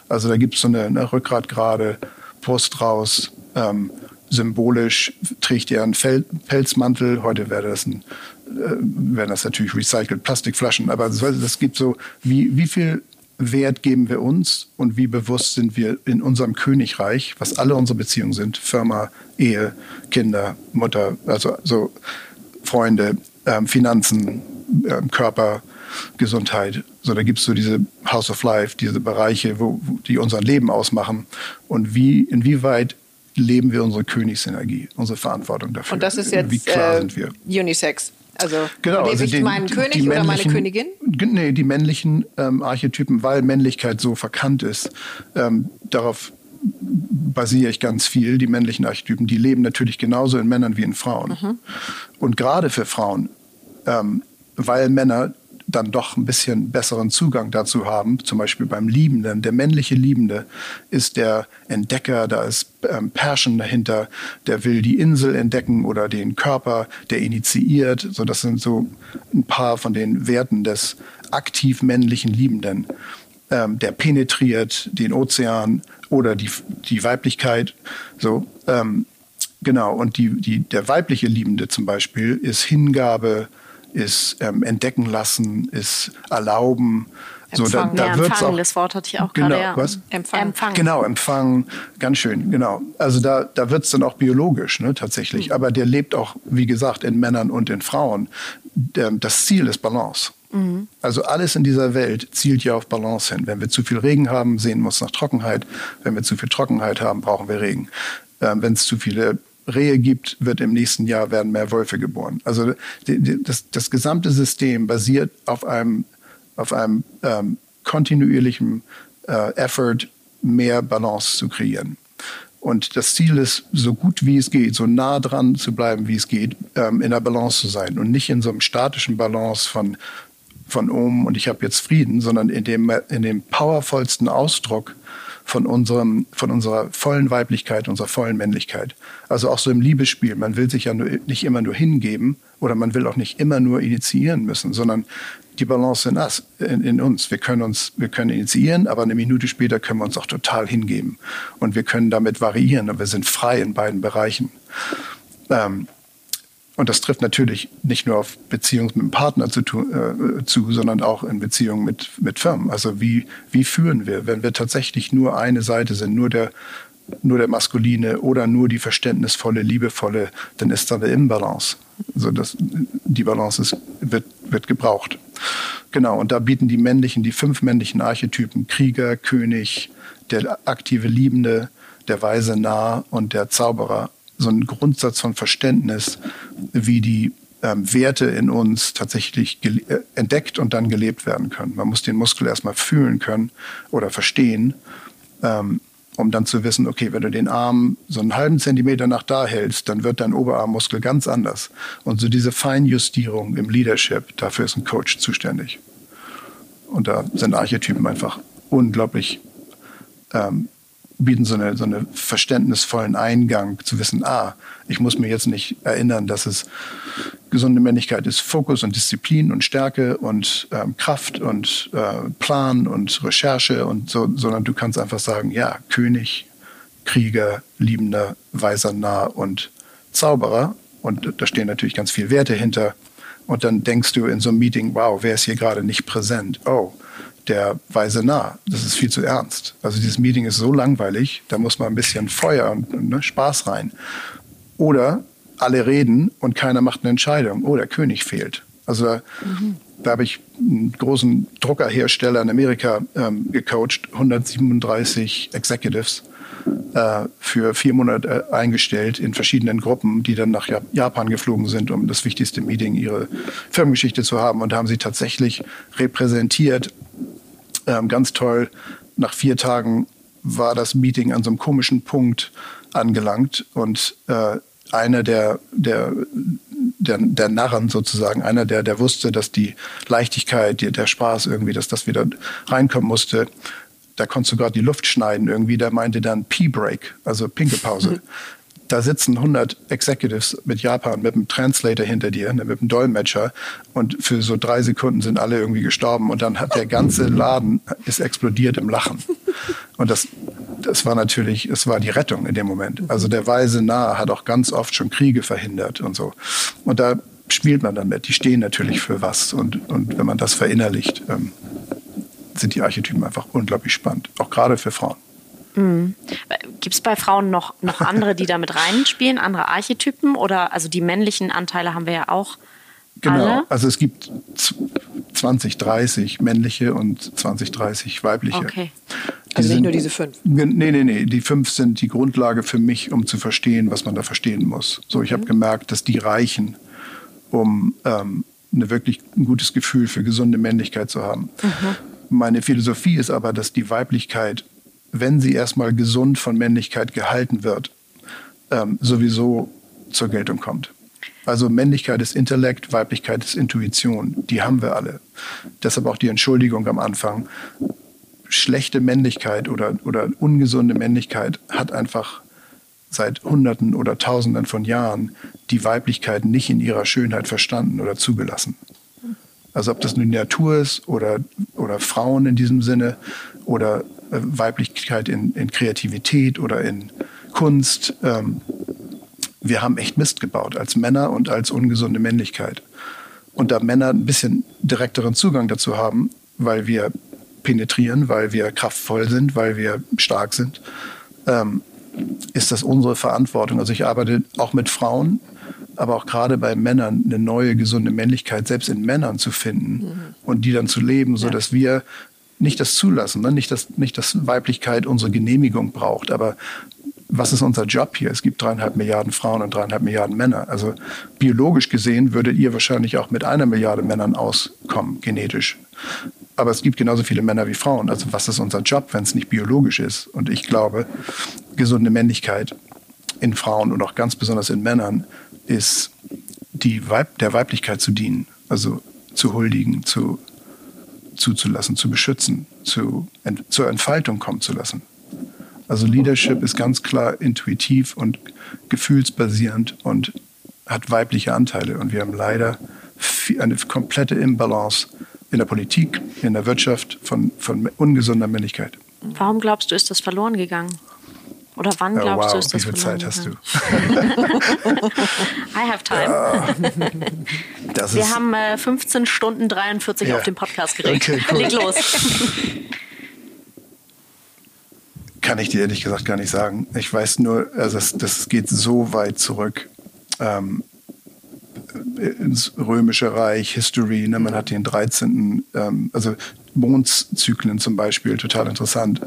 Also da gibt es so eine, eine Rückgrat gerade, Brust raus, ähm, symbolisch trägt er einen Fel Pelzmantel. Heute wäre das ein, äh, wären das natürlich recycelt Plastikflaschen, aber es gibt so, wie, wie viel Wert geben wir uns und wie bewusst sind wir in unserem Königreich, was alle unsere Beziehungen sind, Firma, Ehe, Kinder, Mutter, also so Freunde, ähm, Finanzen, ähm, Körper, Gesundheit. So, da gibt es so diese House of Life, diese Bereiche, wo, wo, die unser Leben ausmachen. Und wie, inwieweit leben wir unsere Königsenergie, unsere Verantwortung dafür? Und das ist jetzt wie klar äh, sind wir? Unisex. Also Genau, lebe also ich den- meinen König oder meine Königin? Nee, die männlichen ähm, Archetypen, weil Männlichkeit so verkannt ist, ähm, darauf basiere ich ganz viel. Die männlichen Archetypen, die leben natürlich genauso in Männern wie in Frauen. Mhm. Und gerade für Frauen, ähm, weil Männer dann doch ein bisschen besseren Zugang dazu haben, zum Beispiel beim Liebenden. Der männliche Liebende ist der Entdecker, da ist ähm, Passion dahinter, der will die Insel entdecken oder den Körper, der initiiert. So, das sind so ein paar von den Werten des aktiv männlichen Liebenden. Ähm, der penetriert den Ozean oder die, die Weiblichkeit. So, ähm, genau. Und die, die, der weibliche Liebende zum Beispiel ist Hingabe, ist ähm, entdecken lassen, ist erlauben. So, da, Empfangen. da ja, wird's Empfangen, auch, das Wort hatte ich auch Genau, gerade. Ja. was? Empfangen. Empfangen. Genau, Empfang, ganz schön, genau. Also da, da wird es dann auch biologisch, ne, tatsächlich. Aber der lebt auch, wie gesagt, in Männern und in Frauen. Der, das Ziel ist Balance. Also alles in dieser Welt zielt ja auf Balance hin. Wenn wir zu viel Regen haben, sehen wir uns nach Trockenheit. Wenn wir zu viel Trockenheit haben, brauchen wir Regen. Ähm, Wenn es zu viele Rehe gibt, wird im nächsten Jahr werden mehr Wölfe geboren. Also die, die, das, das gesamte System basiert auf einem, auf einem ähm, kontinuierlichen äh, Effort, mehr Balance zu kreieren. Und das Ziel ist, so gut wie es geht, so nah dran zu bleiben, wie es geht, ähm, in der Balance zu sein und nicht in so einem statischen Balance von, von oben und ich habe jetzt Frieden, sondern in dem, in dem powervollsten Ausdruck von, unserem, von unserer vollen Weiblichkeit, unserer vollen Männlichkeit. Also auch so im Liebesspiel. Man will sich ja nur, nicht immer nur hingeben oder man will auch nicht immer nur initiieren müssen, sondern die Balance in, us, in, in uns. Wir können uns, wir können initiieren, aber eine Minute später können wir uns auch total hingeben. Und wir können damit variieren und wir sind frei in beiden Bereichen. Ähm, und das trifft natürlich nicht nur auf Beziehungen mit dem Partner zu, äh, zu sondern auch in Beziehungen mit, mit Firmen. Also wie, wie führen wir, wenn wir tatsächlich nur eine Seite sind, nur der, nur der maskuline oder nur die verständnisvolle, liebevolle, dann ist da eine Imbalance. Also das, die Balance ist, wird, wird gebraucht. Genau, und da bieten die männlichen, die fünf männlichen Archetypen, Krieger, König, der aktive Liebende, der weise Narr und der Zauberer, so einen Grundsatz von Verständnis, wie die ähm, Werte in uns tatsächlich äh, entdeckt und dann gelebt werden können. Man muss den Muskel erstmal fühlen können oder verstehen, ähm, um dann zu wissen, okay, wenn du den Arm so einen halben Zentimeter nach da hältst, dann wird dein Oberarmmuskel ganz anders. Und so diese Feinjustierung im Leadership, dafür ist ein Coach zuständig. Und da sind Archetypen einfach unglaublich ähm, bieten so, eine, so einen verständnisvollen Eingang zu wissen, ah, ich muss mir jetzt nicht erinnern, dass es gesunde Männlichkeit ist, Fokus und Disziplin und Stärke und ähm, Kraft und äh, Plan und Recherche und so, sondern du kannst einfach sagen, ja, König, Krieger, Liebender, Weiser, Nah und Zauberer. Und da stehen natürlich ganz viele Werte hinter. Und dann denkst du in so einem Meeting, wow, wer ist hier gerade nicht präsent? Oh, der Weise nah. Das ist viel zu ernst. Also dieses Meeting ist so langweilig, da muss man ein bisschen Feuer und ne, Spaß rein. Oder alle reden und keiner macht eine Entscheidung. Oh, der König fehlt. Also da, mhm. da habe ich einen großen Druckerhersteller in Amerika ähm, gecoacht, 137 Executives äh, für vier Monate eingestellt in verschiedenen Gruppen, die dann nach Japan geflogen sind, um das wichtigste Meeting, ihre Firmengeschichte zu haben. Und da haben sie tatsächlich repräsentiert, ähm, ganz toll. Nach vier Tagen war das Meeting an so einem komischen Punkt angelangt und äh, einer der, der, der, der Narren sozusagen, einer, der, der wusste, dass die Leichtigkeit, die, der Spaß irgendwie, dass das wieder reinkommen musste, da konntest du gerade die Luft schneiden irgendwie, der meinte dann Pee-Break, also Pinkepause. [laughs] da sitzen 100 Executives mit Japan, mit einem Translator hinter dir, ne, mit einem Dolmetscher und für so drei Sekunden sind alle irgendwie gestorben und dann hat der ganze Laden ist explodiert im Lachen. Und das, das war natürlich, es war die Rettung in dem Moment. Also der Weise Nahe hat auch ganz oft schon Kriege verhindert und so. Und da spielt man damit. Die stehen natürlich für was. Und, und wenn man das verinnerlicht, ähm, sind die Archetypen einfach unglaublich spannend. Auch gerade für Frauen. Mhm. Gibt es bei Frauen noch, noch andere, die damit reinspielen, andere Archetypen? Oder also die männlichen Anteile haben wir ja auch. Genau, alle? also es gibt 20, 30 männliche und 20, 30 weibliche. Okay. Also nicht nur diese fünf. Nee, nee, nee. Die fünf sind die Grundlage für mich, um zu verstehen, was man da verstehen muss. So, ich mhm. habe gemerkt, dass die reichen, um ähm, eine wirklich ein gutes Gefühl für gesunde Männlichkeit zu haben. Mhm. Meine Philosophie ist aber, dass die Weiblichkeit wenn sie erstmal gesund von Männlichkeit gehalten wird, ähm, sowieso zur Geltung kommt. Also Männlichkeit ist Intellekt, Weiblichkeit ist Intuition. Die haben wir alle. Deshalb auch die Entschuldigung am Anfang. Schlechte Männlichkeit oder, oder ungesunde Männlichkeit hat einfach seit Hunderten oder Tausenden von Jahren die Weiblichkeit nicht in ihrer Schönheit verstanden oder zugelassen. Also ob das nun die Natur ist oder, oder Frauen in diesem Sinne oder Weiblichkeit in, in, Kreativität oder in Kunst. Ähm, wir haben echt Mist gebaut als Männer und als ungesunde Männlichkeit. Und da Männer ein bisschen direkteren Zugang dazu haben, weil wir penetrieren, weil wir kraftvoll sind, weil wir stark sind, ähm, ist das unsere Verantwortung. Also ich arbeite auch mit Frauen, aber auch gerade bei Männern eine neue gesunde Männlichkeit selbst in Männern zu finden mhm. und die dann zu leben, so dass wir nicht das zulassen, ne? nicht, dass, nicht, dass Weiblichkeit unsere Genehmigung braucht, aber was ist unser Job hier? Es gibt dreieinhalb Milliarden Frauen und dreieinhalb Milliarden Männer. Also biologisch gesehen würdet ihr wahrscheinlich auch mit einer Milliarde Männern auskommen, genetisch. Aber es gibt genauso viele Männer wie Frauen. Also was ist unser Job, wenn es nicht biologisch ist? Und ich glaube, gesunde Männlichkeit in Frauen und auch ganz besonders in Männern ist die Weib der Weiblichkeit zu dienen, also zu huldigen, zu zuzulassen, zu beschützen, zu, ent, zur Entfaltung kommen zu lassen. Also Leadership ist ganz klar intuitiv und gefühlsbasierend und hat weibliche Anteile. Und wir haben leider eine komplette Imbalance in der Politik, in der Wirtschaft von, von ungesunder Männlichkeit. Warum glaubst du, ist das verloren gegangen? Oder wann glaubst oh, wow, du, ist das Wie viel Zeit hast du? [laughs] I have time. Ja, [laughs] Wir haben äh, 15 Stunden 43 ja. auf dem Podcast [laughs] geregt. Okay, [laughs] cool. Leg los. Kann ich dir ehrlich gesagt gar nicht sagen. Ich weiß nur, also das, das geht so weit zurück. Ähm, ins Römische Reich, History, ne? man hat den 13., ähm, also Mondzyklen zum Beispiel, total interessant.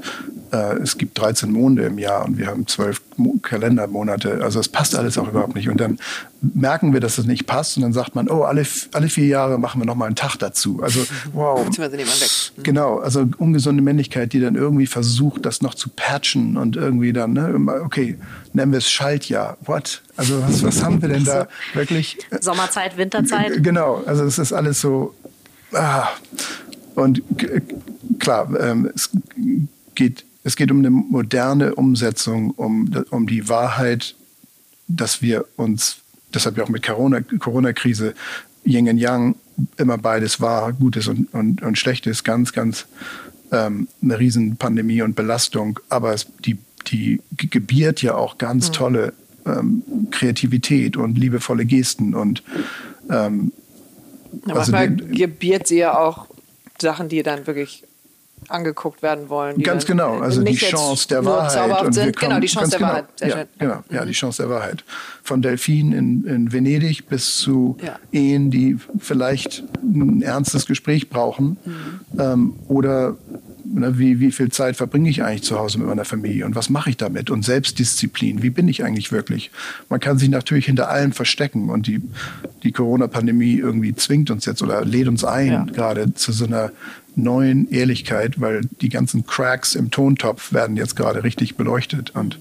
Äh, es gibt 13 Monde im Jahr und wir haben zwölf Kalendermonate. Also es passt alles auch überhaupt nicht. Und dann merken wir, dass es nicht passt und dann sagt man, oh, alle, alle vier Jahre machen wir nochmal einen Tag dazu. Also [laughs] wow. Mhm. Genau, also ungesunde Männlichkeit, die dann irgendwie versucht, das noch zu patchen und irgendwie dann, ne, okay, nennen wir es Schaltjahr. What? Also was, was haben wir denn da [laughs] wirklich? Sommerzeit, Winterzeit? Genau, also es ist alles so. Ah. Und klar, ähm, es geht es geht um eine moderne Umsetzung, um, um die Wahrheit, dass wir uns, deshalb ja auch mit Corona-Krise, Corona Yin und Yang, immer beides wahr, Gutes und, und, und Schlechtes, ganz, ganz ähm, eine Riesenpandemie und Belastung. Aber es, die, die gebiert ja auch ganz mhm. tolle ähm, Kreativität und liebevolle Gesten und ähm, aber also manchmal gebiert sie ja auch Sachen, die dann wirklich angeguckt werden wollen. Ganz genau, also die Chance der Wahrheit. Und sind. Kommen, genau, die Chance der genau, Wahrheit. Sehr ja, genau, mhm. ja, die Chance der Wahrheit. Von Delfin in, in Venedig bis zu ja. Ehen, die vielleicht ein ernstes Gespräch brauchen mhm. ähm, oder Ne, wie, wie viel Zeit verbringe ich eigentlich zu Hause mit meiner Familie und was mache ich damit? Und Selbstdisziplin, wie bin ich eigentlich wirklich? Man kann sich natürlich hinter allem verstecken und die, die Corona-Pandemie irgendwie zwingt uns jetzt oder lädt uns ein, ja. gerade zu so einer neuen Ehrlichkeit, weil die ganzen Cracks im Tontopf werden jetzt gerade richtig beleuchtet und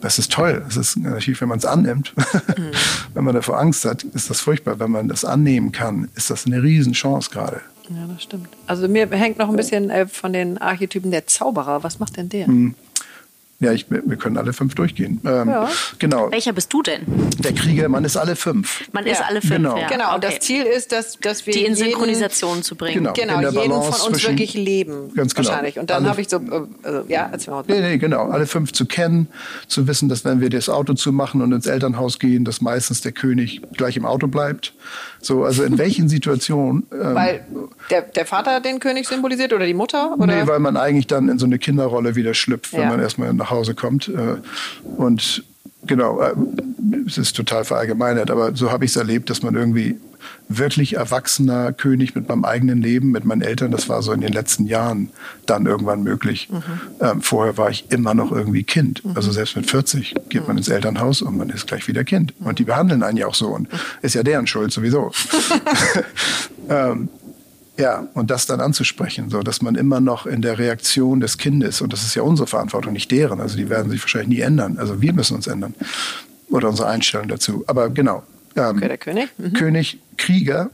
das ist toll. Das ist natürlich, wenn man es annimmt, mhm. [laughs] wenn man davor Angst hat, ist das furchtbar. Wenn man das annehmen kann, ist das eine Riesenchance gerade. Ja, das stimmt. Also mir hängt noch ein bisschen äh, von den Archetypen der Zauberer. Was macht denn der? Mhm. Ja, ich, wir können alle fünf durchgehen. Ähm, ja. Genau. Welcher bist du denn? Der Krieger, man ist alle fünf. Man ja. ist alle fünf, genau. Ja. Genau, und okay. das Ziel ist, dass, dass wir Die in Synchronisation zu bringen. Genau, genau jeden Balance von uns wirklich leben. Ganz genau. Wahrscheinlich. Und dann habe ich so, äh, also, ja, erzähl mal. Nee, nee, genau. Alle fünf zu kennen, zu wissen, dass wenn wir das Auto zumachen und ins Elternhaus gehen, dass meistens der König gleich im Auto bleibt. So, also in welchen Situationen. Ähm, weil der, der Vater den König symbolisiert oder die Mutter? Oder? Nee, weil man eigentlich dann in so eine Kinderrolle wieder schlüpft, wenn man erstmal nach Hause kommt. Äh, und genau, äh, es ist total verallgemeinert, aber so habe ich es erlebt, dass man irgendwie wirklich erwachsener König mit meinem eigenen Leben, mit meinen Eltern, das war so in den letzten Jahren dann irgendwann möglich. Mhm. Ähm, vorher war ich immer noch irgendwie Kind. Mhm. Also selbst mit 40 geht mhm. man ins Elternhaus und man ist gleich wieder Kind. Und die behandeln einen ja auch so und ist ja deren Schuld sowieso. [laughs] [laughs] ähm, ja, und das dann anzusprechen, so dass man immer noch in der Reaktion des Kindes, und das ist ja unsere Verantwortung, nicht deren, also die werden sich wahrscheinlich nie ändern. Also wir müssen uns ändern. Oder unsere Einstellung dazu. Aber genau. Ähm, okay, der König. Mhm. König, Krieger,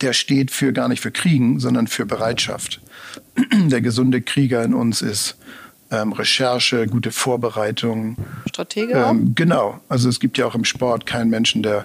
der steht für gar nicht für Kriegen, sondern für Bereitschaft. [clears throat] der gesunde Krieger in uns ist ähm, Recherche, gute Vorbereitung. Stratege? Ähm, genau. Also es gibt ja auch im Sport keinen Menschen, der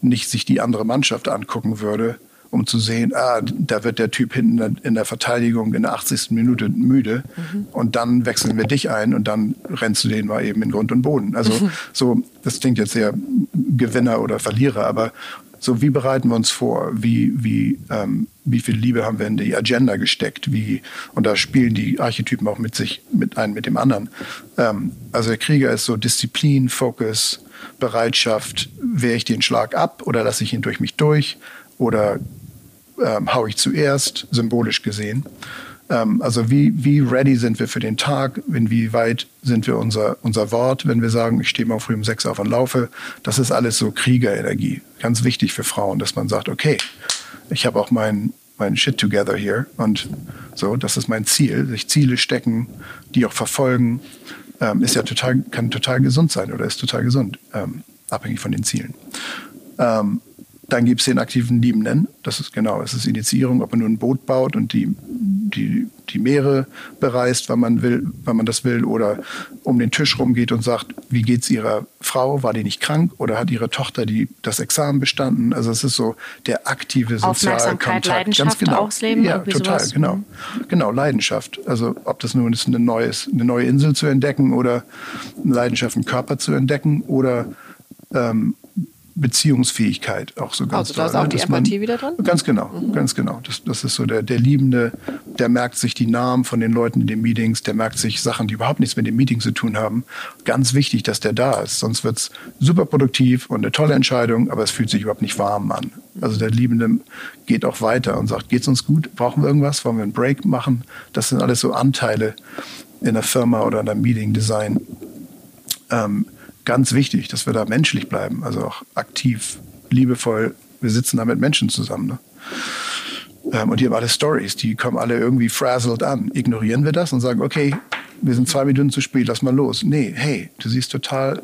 nicht sich die andere Mannschaft angucken würde um zu sehen, ah, da wird der Typ hinten in der Verteidigung in der 80. Minute müde mhm. und dann wechseln wir dich ein und dann rennst du den mal eben in Grund und Boden. Also mhm. so, das klingt jetzt sehr Gewinner oder Verlierer, aber so wie bereiten wir uns vor? Wie, wie, ähm, wie viel Liebe haben wir in die Agenda gesteckt? Wie, und da spielen die Archetypen auch mit sich, mit einem, mit dem anderen. Ähm, also der Krieger ist so Disziplin, Fokus, Bereitschaft, wehre ich den Schlag ab oder lasse ich ihn durch mich durch? Oder ähm, haue ich zuerst, symbolisch gesehen. Ähm, also wie, wie ready sind wir für den Tag, inwieweit sind wir unser, unser Wort, wenn wir sagen, ich stehe mal früh um sechs auf und laufe. Das ist alles so Kriegerenergie. Ganz wichtig für Frauen, dass man sagt, okay, ich habe auch mein, mein Shit together hier und so, das ist mein Ziel, sich Ziele stecken, die auch verfolgen, ähm, ist ja total, kann total gesund sein oder ist total gesund, ähm, abhängig von den Zielen. Ähm, dann gibt es den aktiven Liebenden. Das ist genau, es ist Initiierung, ob man nur ein Boot baut und die, die, die Meere bereist, wenn man will, wenn man das will, oder um den Tisch rumgeht und sagt, wie geht's ihrer Frau? War die nicht krank oder hat ihre Tochter die, das Examen bestanden? Also es ist so der aktive soziale Kontakt. Leidenschaft Ganz genau. ausleben. Ja, total, sowas. genau. Genau, Leidenschaft. Also ob das nun ist, eine, neues, eine neue Insel zu entdecken oder eine Leidenschaft, einen Körper zu entdecken oder ähm, Beziehungsfähigkeit auch so ganz Also da ist auch ne? die Empathie man, wieder drin? Ganz genau, mhm. ganz genau. Das, das ist so der, der Liebende, der merkt sich die Namen von den Leuten in den Meetings, der merkt sich Sachen, die überhaupt nichts mit dem Meeting zu tun haben. Ganz wichtig, dass der da ist, sonst wird es super produktiv und eine tolle Entscheidung, aber es fühlt sich überhaupt nicht warm an. Also der Liebende geht auch weiter und sagt, geht's uns gut? Brauchen wir irgendwas? Wollen wir einen Break machen? Das sind alles so Anteile in der Firma oder in der Meeting Design. Ähm, ganz wichtig, dass wir da menschlich bleiben, also auch aktiv, liebevoll. Wir sitzen da mit Menschen zusammen. Ne? Ähm, und die haben alle Stories, die kommen alle irgendwie frazzled an. Ignorieren wir das und sagen, okay, wir sind zwei Minuten zu spät, lass mal los. Nee, hey, du siehst total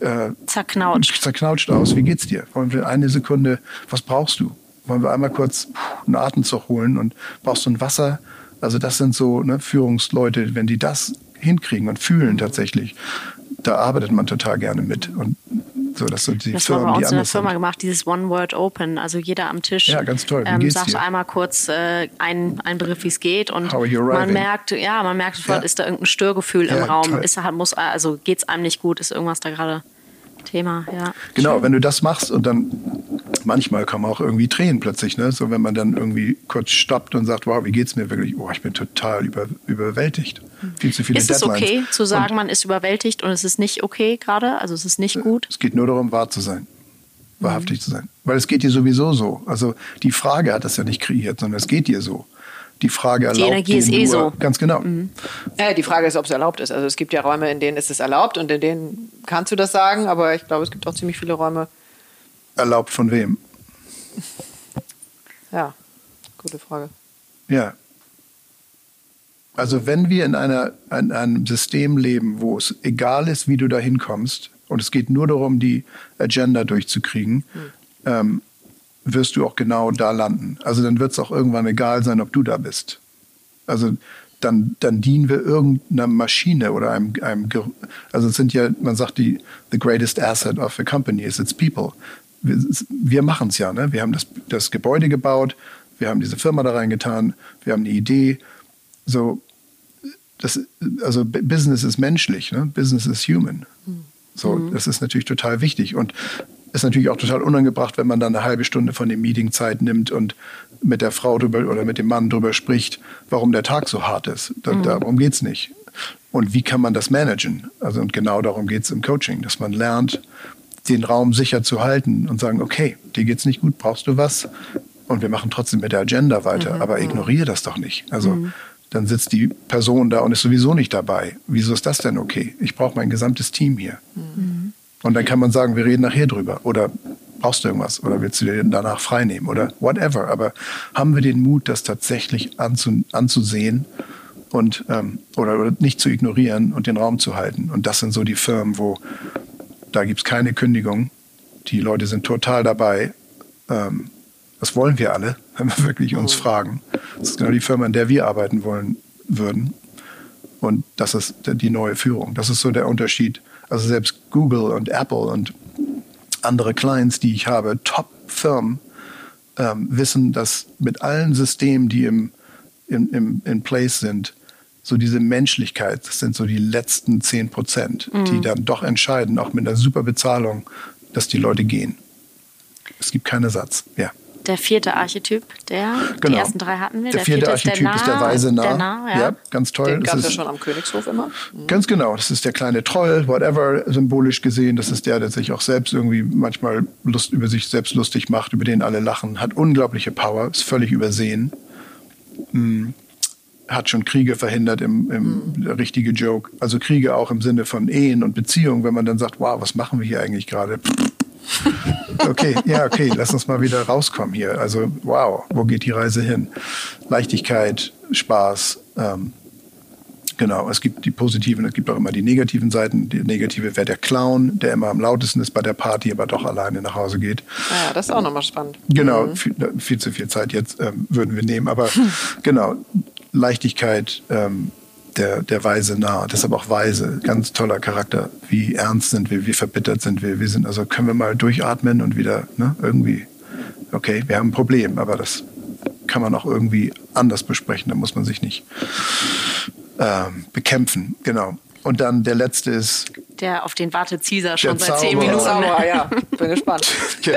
äh, zerknautscht. zerknautscht aus. Wie geht's dir? Wollen wir eine Sekunde, was brauchst du? Wollen wir einmal kurz einen Atemzug holen und brauchst du ein Wasser? Also das sind so ne, Führungsleute, wenn die das hinkriegen und fühlen tatsächlich, da arbeitet man total gerne mit. Und so, dass so die das Firmen, war bei uns in der Firma sind. gemacht, dieses One Word Open. Also jeder am Tisch ja, ganz toll. ähm, sagt dir? einmal kurz äh, einen, einen Begriff, wie es geht. Und man merkt, ja, man merkt sofort, ja. ist da irgendein Störgefühl ja, im Raum. Ist, muss, also geht es einem nicht gut, ist irgendwas da gerade Thema, ja. Genau, Schön. wenn du das machst und dann manchmal kommen auch irgendwie Tränen plötzlich, ne? So wenn man dann irgendwie kurz stoppt und sagt, wow, wie geht's mir wirklich? Oh, ich bin total über, überwältigt. Viel zu viele Ist es Deadlines. okay zu sagen, und man ist überwältigt und es ist nicht okay gerade? Also es ist nicht gut? Es geht nur darum, wahr zu sein. Wahrhaftig mhm. zu sein. Weil es geht dir sowieso so. Also die Frage hat das ja nicht kreiert, sondern es geht dir so die Frage erlaubt. Die Energie ist eh so. Ganz genau. Mhm. Ja, die Frage ist, ob es erlaubt ist. Also es gibt ja Räume, in denen ist es erlaubt und in denen kannst du das sagen, aber ich glaube, es gibt auch ziemlich viele Räume. Erlaubt von wem? Ja, gute Frage. Ja. Also wenn wir in, einer, in einem System leben, wo es egal ist, wie du da hinkommst, und es geht nur darum, die Agenda durchzukriegen, mhm. ähm, wirst du auch genau da landen. Also dann wird es auch irgendwann egal sein, ob du da bist. Also dann, dann dienen wir irgendeiner Maschine oder einem, einem also es sind ja, man sagt die, the greatest asset of a company is its people. Wir, wir machen es ja, ne? Wir haben das, das Gebäude gebaut, wir haben diese Firma da reingetan, wir haben eine Idee. So, das, also Business ist menschlich, ne? Business is human. So, mhm. das ist natürlich total wichtig. Und ist natürlich auch total unangebracht, wenn man dann eine halbe Stunde von dem Meeting Zeit nimmt und mit der Frau drüber oder mit dem Mann drüber spricht, warum der Tag so hart ist. Da, mhm. Darum geht's nicht. Und wie kann man das managen? Also und genau darum geht es im Coaching, dass man lernt, den Raum sicher zu halten und sagen, okay, dir geht's nicht gut, brauchst du was? Und wir machen trotzdem mit der Agenda weiter, mhm. aber mhm. ignoriere das doch nicht. Also mhm. dann sitzt die Person da und ist sowieso nicht dabei. Wieso ist das denn okay? Ich brauche mein gesamtes Team hier. Mhm. Und dann kann man sagen, wir reden nachher drüber. Oder brauchst du irgendwas? Oder willst du dir danach freinehmen? Oder whatever. Aber haben wir den Mut, das tatsächlich anzu, anzusehen und ähm, oder, oder nicht zu ignorieren und den Raum zu halten? Und das sind so die Firmen, wo da gibt es keine Kündigung. Die Leute sind total dabei. Ähm, das wollen wir alle, [laughs] wenn wir wirklich uns mhm. fragen. Das ist genau die Firma, in der wir arbeiten wollen würden. Und das ist die neue Führung. Das ist so der Unterschied also selbst Google und Apple und andere Clients, die ich habe, Top-Firmen, ähm, wissen, dass mit allen Systemen, die im, im, im, in place sind, so diese Menschlichkeit, das sind so die letzten 10 Prozent, mhm. die dann doch entscheiden, auch mit einer super Bezahlung, dass die Leute gehen. Es gibt keinen Ersatz, ja der vierte Archetyp, der genau. die ersten drei hatten wir. Der, der vierte, vierte Archetyp ist der, ist der weise Narr. Der Narr ja. ja. ganz toll. Den gab es ja schon am Königshof immer. Mhm. Ganz genau. Das ist der kleine Troll, whatever, symbolisch gesehen. Das ist der, der sich auch selbst irgendwie manchmal Lust über sich selbst lustig macht, über den alle lachen. Hat unglaubliche Power, ist völlig übersehen. Hm hat schon Kriege verhindert im, im mhm. richtige Joke. Also Kriege auch im Sinne von Ehen und Beziehungen, wenn man dann sagt, wow, was machen wir hier eigentlich gerade? [laughs] Okay, ja, okay, lass uns mal wieder rauskommen hier. Also, wow, wo geht die Reise hin? Leichtigkeit, Spaß, ähm, Genau, es gibt die positiven, es gibt auch immer die negativen Seiten. Die negative wäre der Clown, der immer am lautesten ist bei der Party, aber doch alleine nach Hause geht. Ah ja, das ist auch nochmal spannend. Genau, mhm. viel, viel, zu viel Zeit jetzt ähm, würden wir nehmen. Aber [laughs] genau, Leichtigkeit, ähm, der, der Weise nah. Deshalb auch Weise. Ganz toller Charakter. Wie ernst sind wir, wie verbittert sind wir. Wir sind, also können wir mal durchatmen und wieder, ne, irgendwie, okay, wir haben ein Problem, aber das kann man auch irgendwie anders besprechen. Da muss man sich nicht ähm, bekämpfen. Genau. Und dann der letzte ist. Der auf den wartet Caesar schon seit zehn Minuten. Zauberer, ja, bin gespannt. [laughs] okay,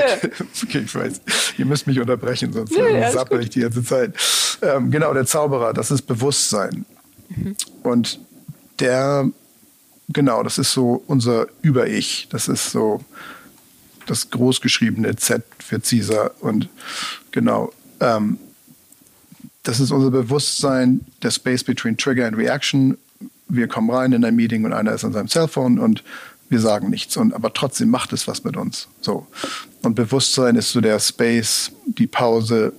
okay, ich weiß. Ihr müsst mich unterbrechen, sonst nee, sappel ich die ganze Zeit. Ähm, genau, der Zauberer, das ist Bewusstsein. Und der, genau, das ist so unser Über-Ich. Das ist so das großgeschriebene Z für Caesar. Und genau, ähm, das ist unser Bewusstsein, der Space between Trigger and Reaction. Wir kommen rein in ein Meeting und einer ist an seinem Cellphone und wir sagen nichts. Und, aber trotzdem macht es was mit uns. So. Und Bewusstsein ist so der Space, die Pause,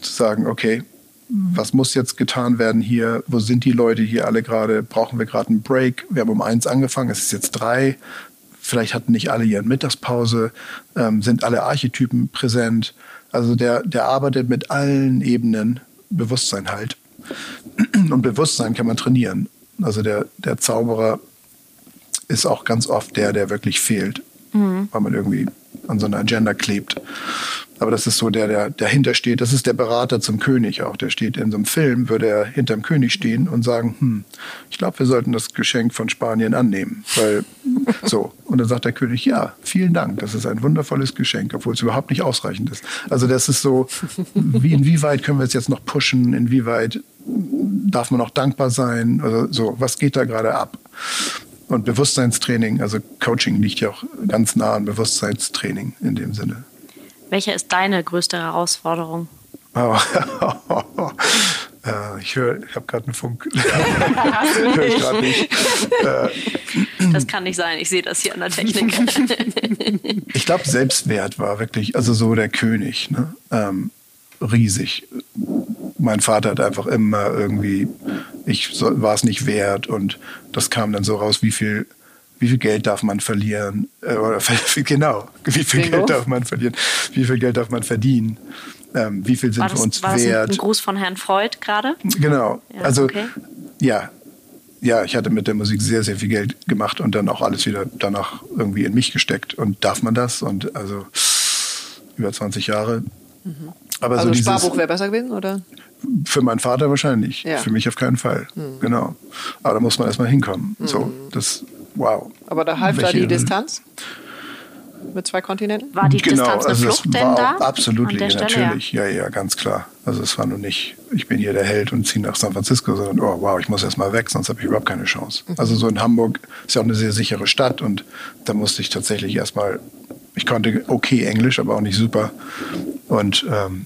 zu sagen, okay, was muss jetzt getan werden hier? Wo sind die Leute hier alle gerade? Brauchen wir gerade einen Break? Wir haben um eins angefangen, es ist jetzt drei. Vielleicht hatten nicht alle ihren Mittagspause, ähm, sind alle Archetypen präsent. Also der, der arbeitet mit allen Ebenen, Bewusstsein halt. Und Bewusstsein kann man trainieren. Also der, der Zauberer ist auch ganz oft der, der wirklich fehlt, mhm. weil man irgendwie an so einer Agenda klebt. Aber das ist so der, der dahinter steht. Das ist der Berater zum König auch. Der steht in so einem Film, würde er hinterm König stehen und sagen, hm, ich glaube, wir sollten das Geschenk von Spanien annehmen. Weil [laughs] so. Und dann sagt der König, ja, vielen Dank. Das ist ein wundervolles Geschenk, obwohl es überhaupt nicht ausreichend ist. Also das ist so, wie inwieweit können wir es jetzt noch pushen? Inwieweit darf man auch dankbar sein? Also so, was geht da gerade ab? Und Bewusstseinstraining, also Coaching liegt ja auch ganz nah an Bewusstseinstraining in dem Sinne. Welche ist deine größte Herausforderung? Oh. [laughs] äh, ich höre, ich habe gerade einen Funk. [laughs] höre ich gerade nicht. Äh, das kann nicht sein. Ich sehe das hier an der Technik. [laughs] ich glaube, Selbstwert war wirklich, also so der König. Ne? Ähm, riesig. Mein Vater hat einfach immer irgendwie, ich war es nicht wert und das kam dann so raus, wie viel wie viel Geld darf man verlieren? Äh, oder [laughs] genau, wie viel Bingo. Geld darf man verlieren? Wie viel Geld darf man verdienen? Ähm, wie viel sind War wir das, uns war das ein, wert? Gruß von Herrn Freud gerade? Genau. Ja, also okay. ja, ja, ich hatte mit der Musik sehr, sehr viel Geld gemacht und dann auch alles wieder danach irgendwie in mich gesteckt. Und darf man das? Und also über 20 Jahre. Aber Also so dieses, Sparbuch wäre besser gewesen, oder? für meinen Vater wahrscheinlich. Ja. Für mich auf keinen Fall. Genau. Aber da muss man erstmal hinkommen. So, das, wow. Aber da half da Welche- die Distanz mit zwei Kontinenten? War die genau, Distanz eine also Flucht das denn war da? auch absolut natürlich. Ja. ja, ganz klar. Also es war nur nicht, ich bin hier der Held und ziehe nach San Francisco, sondern oh wow, ich muss erst mal weg, sonst habe ich überhaupt keine Chance. Mhm. Also so in Hamburg ist ja auch eine sehr sichere Stadt und da musste ich tatsächlich erstmal, ich konnte okay Englisch, aber auch nicht super. Und ähm,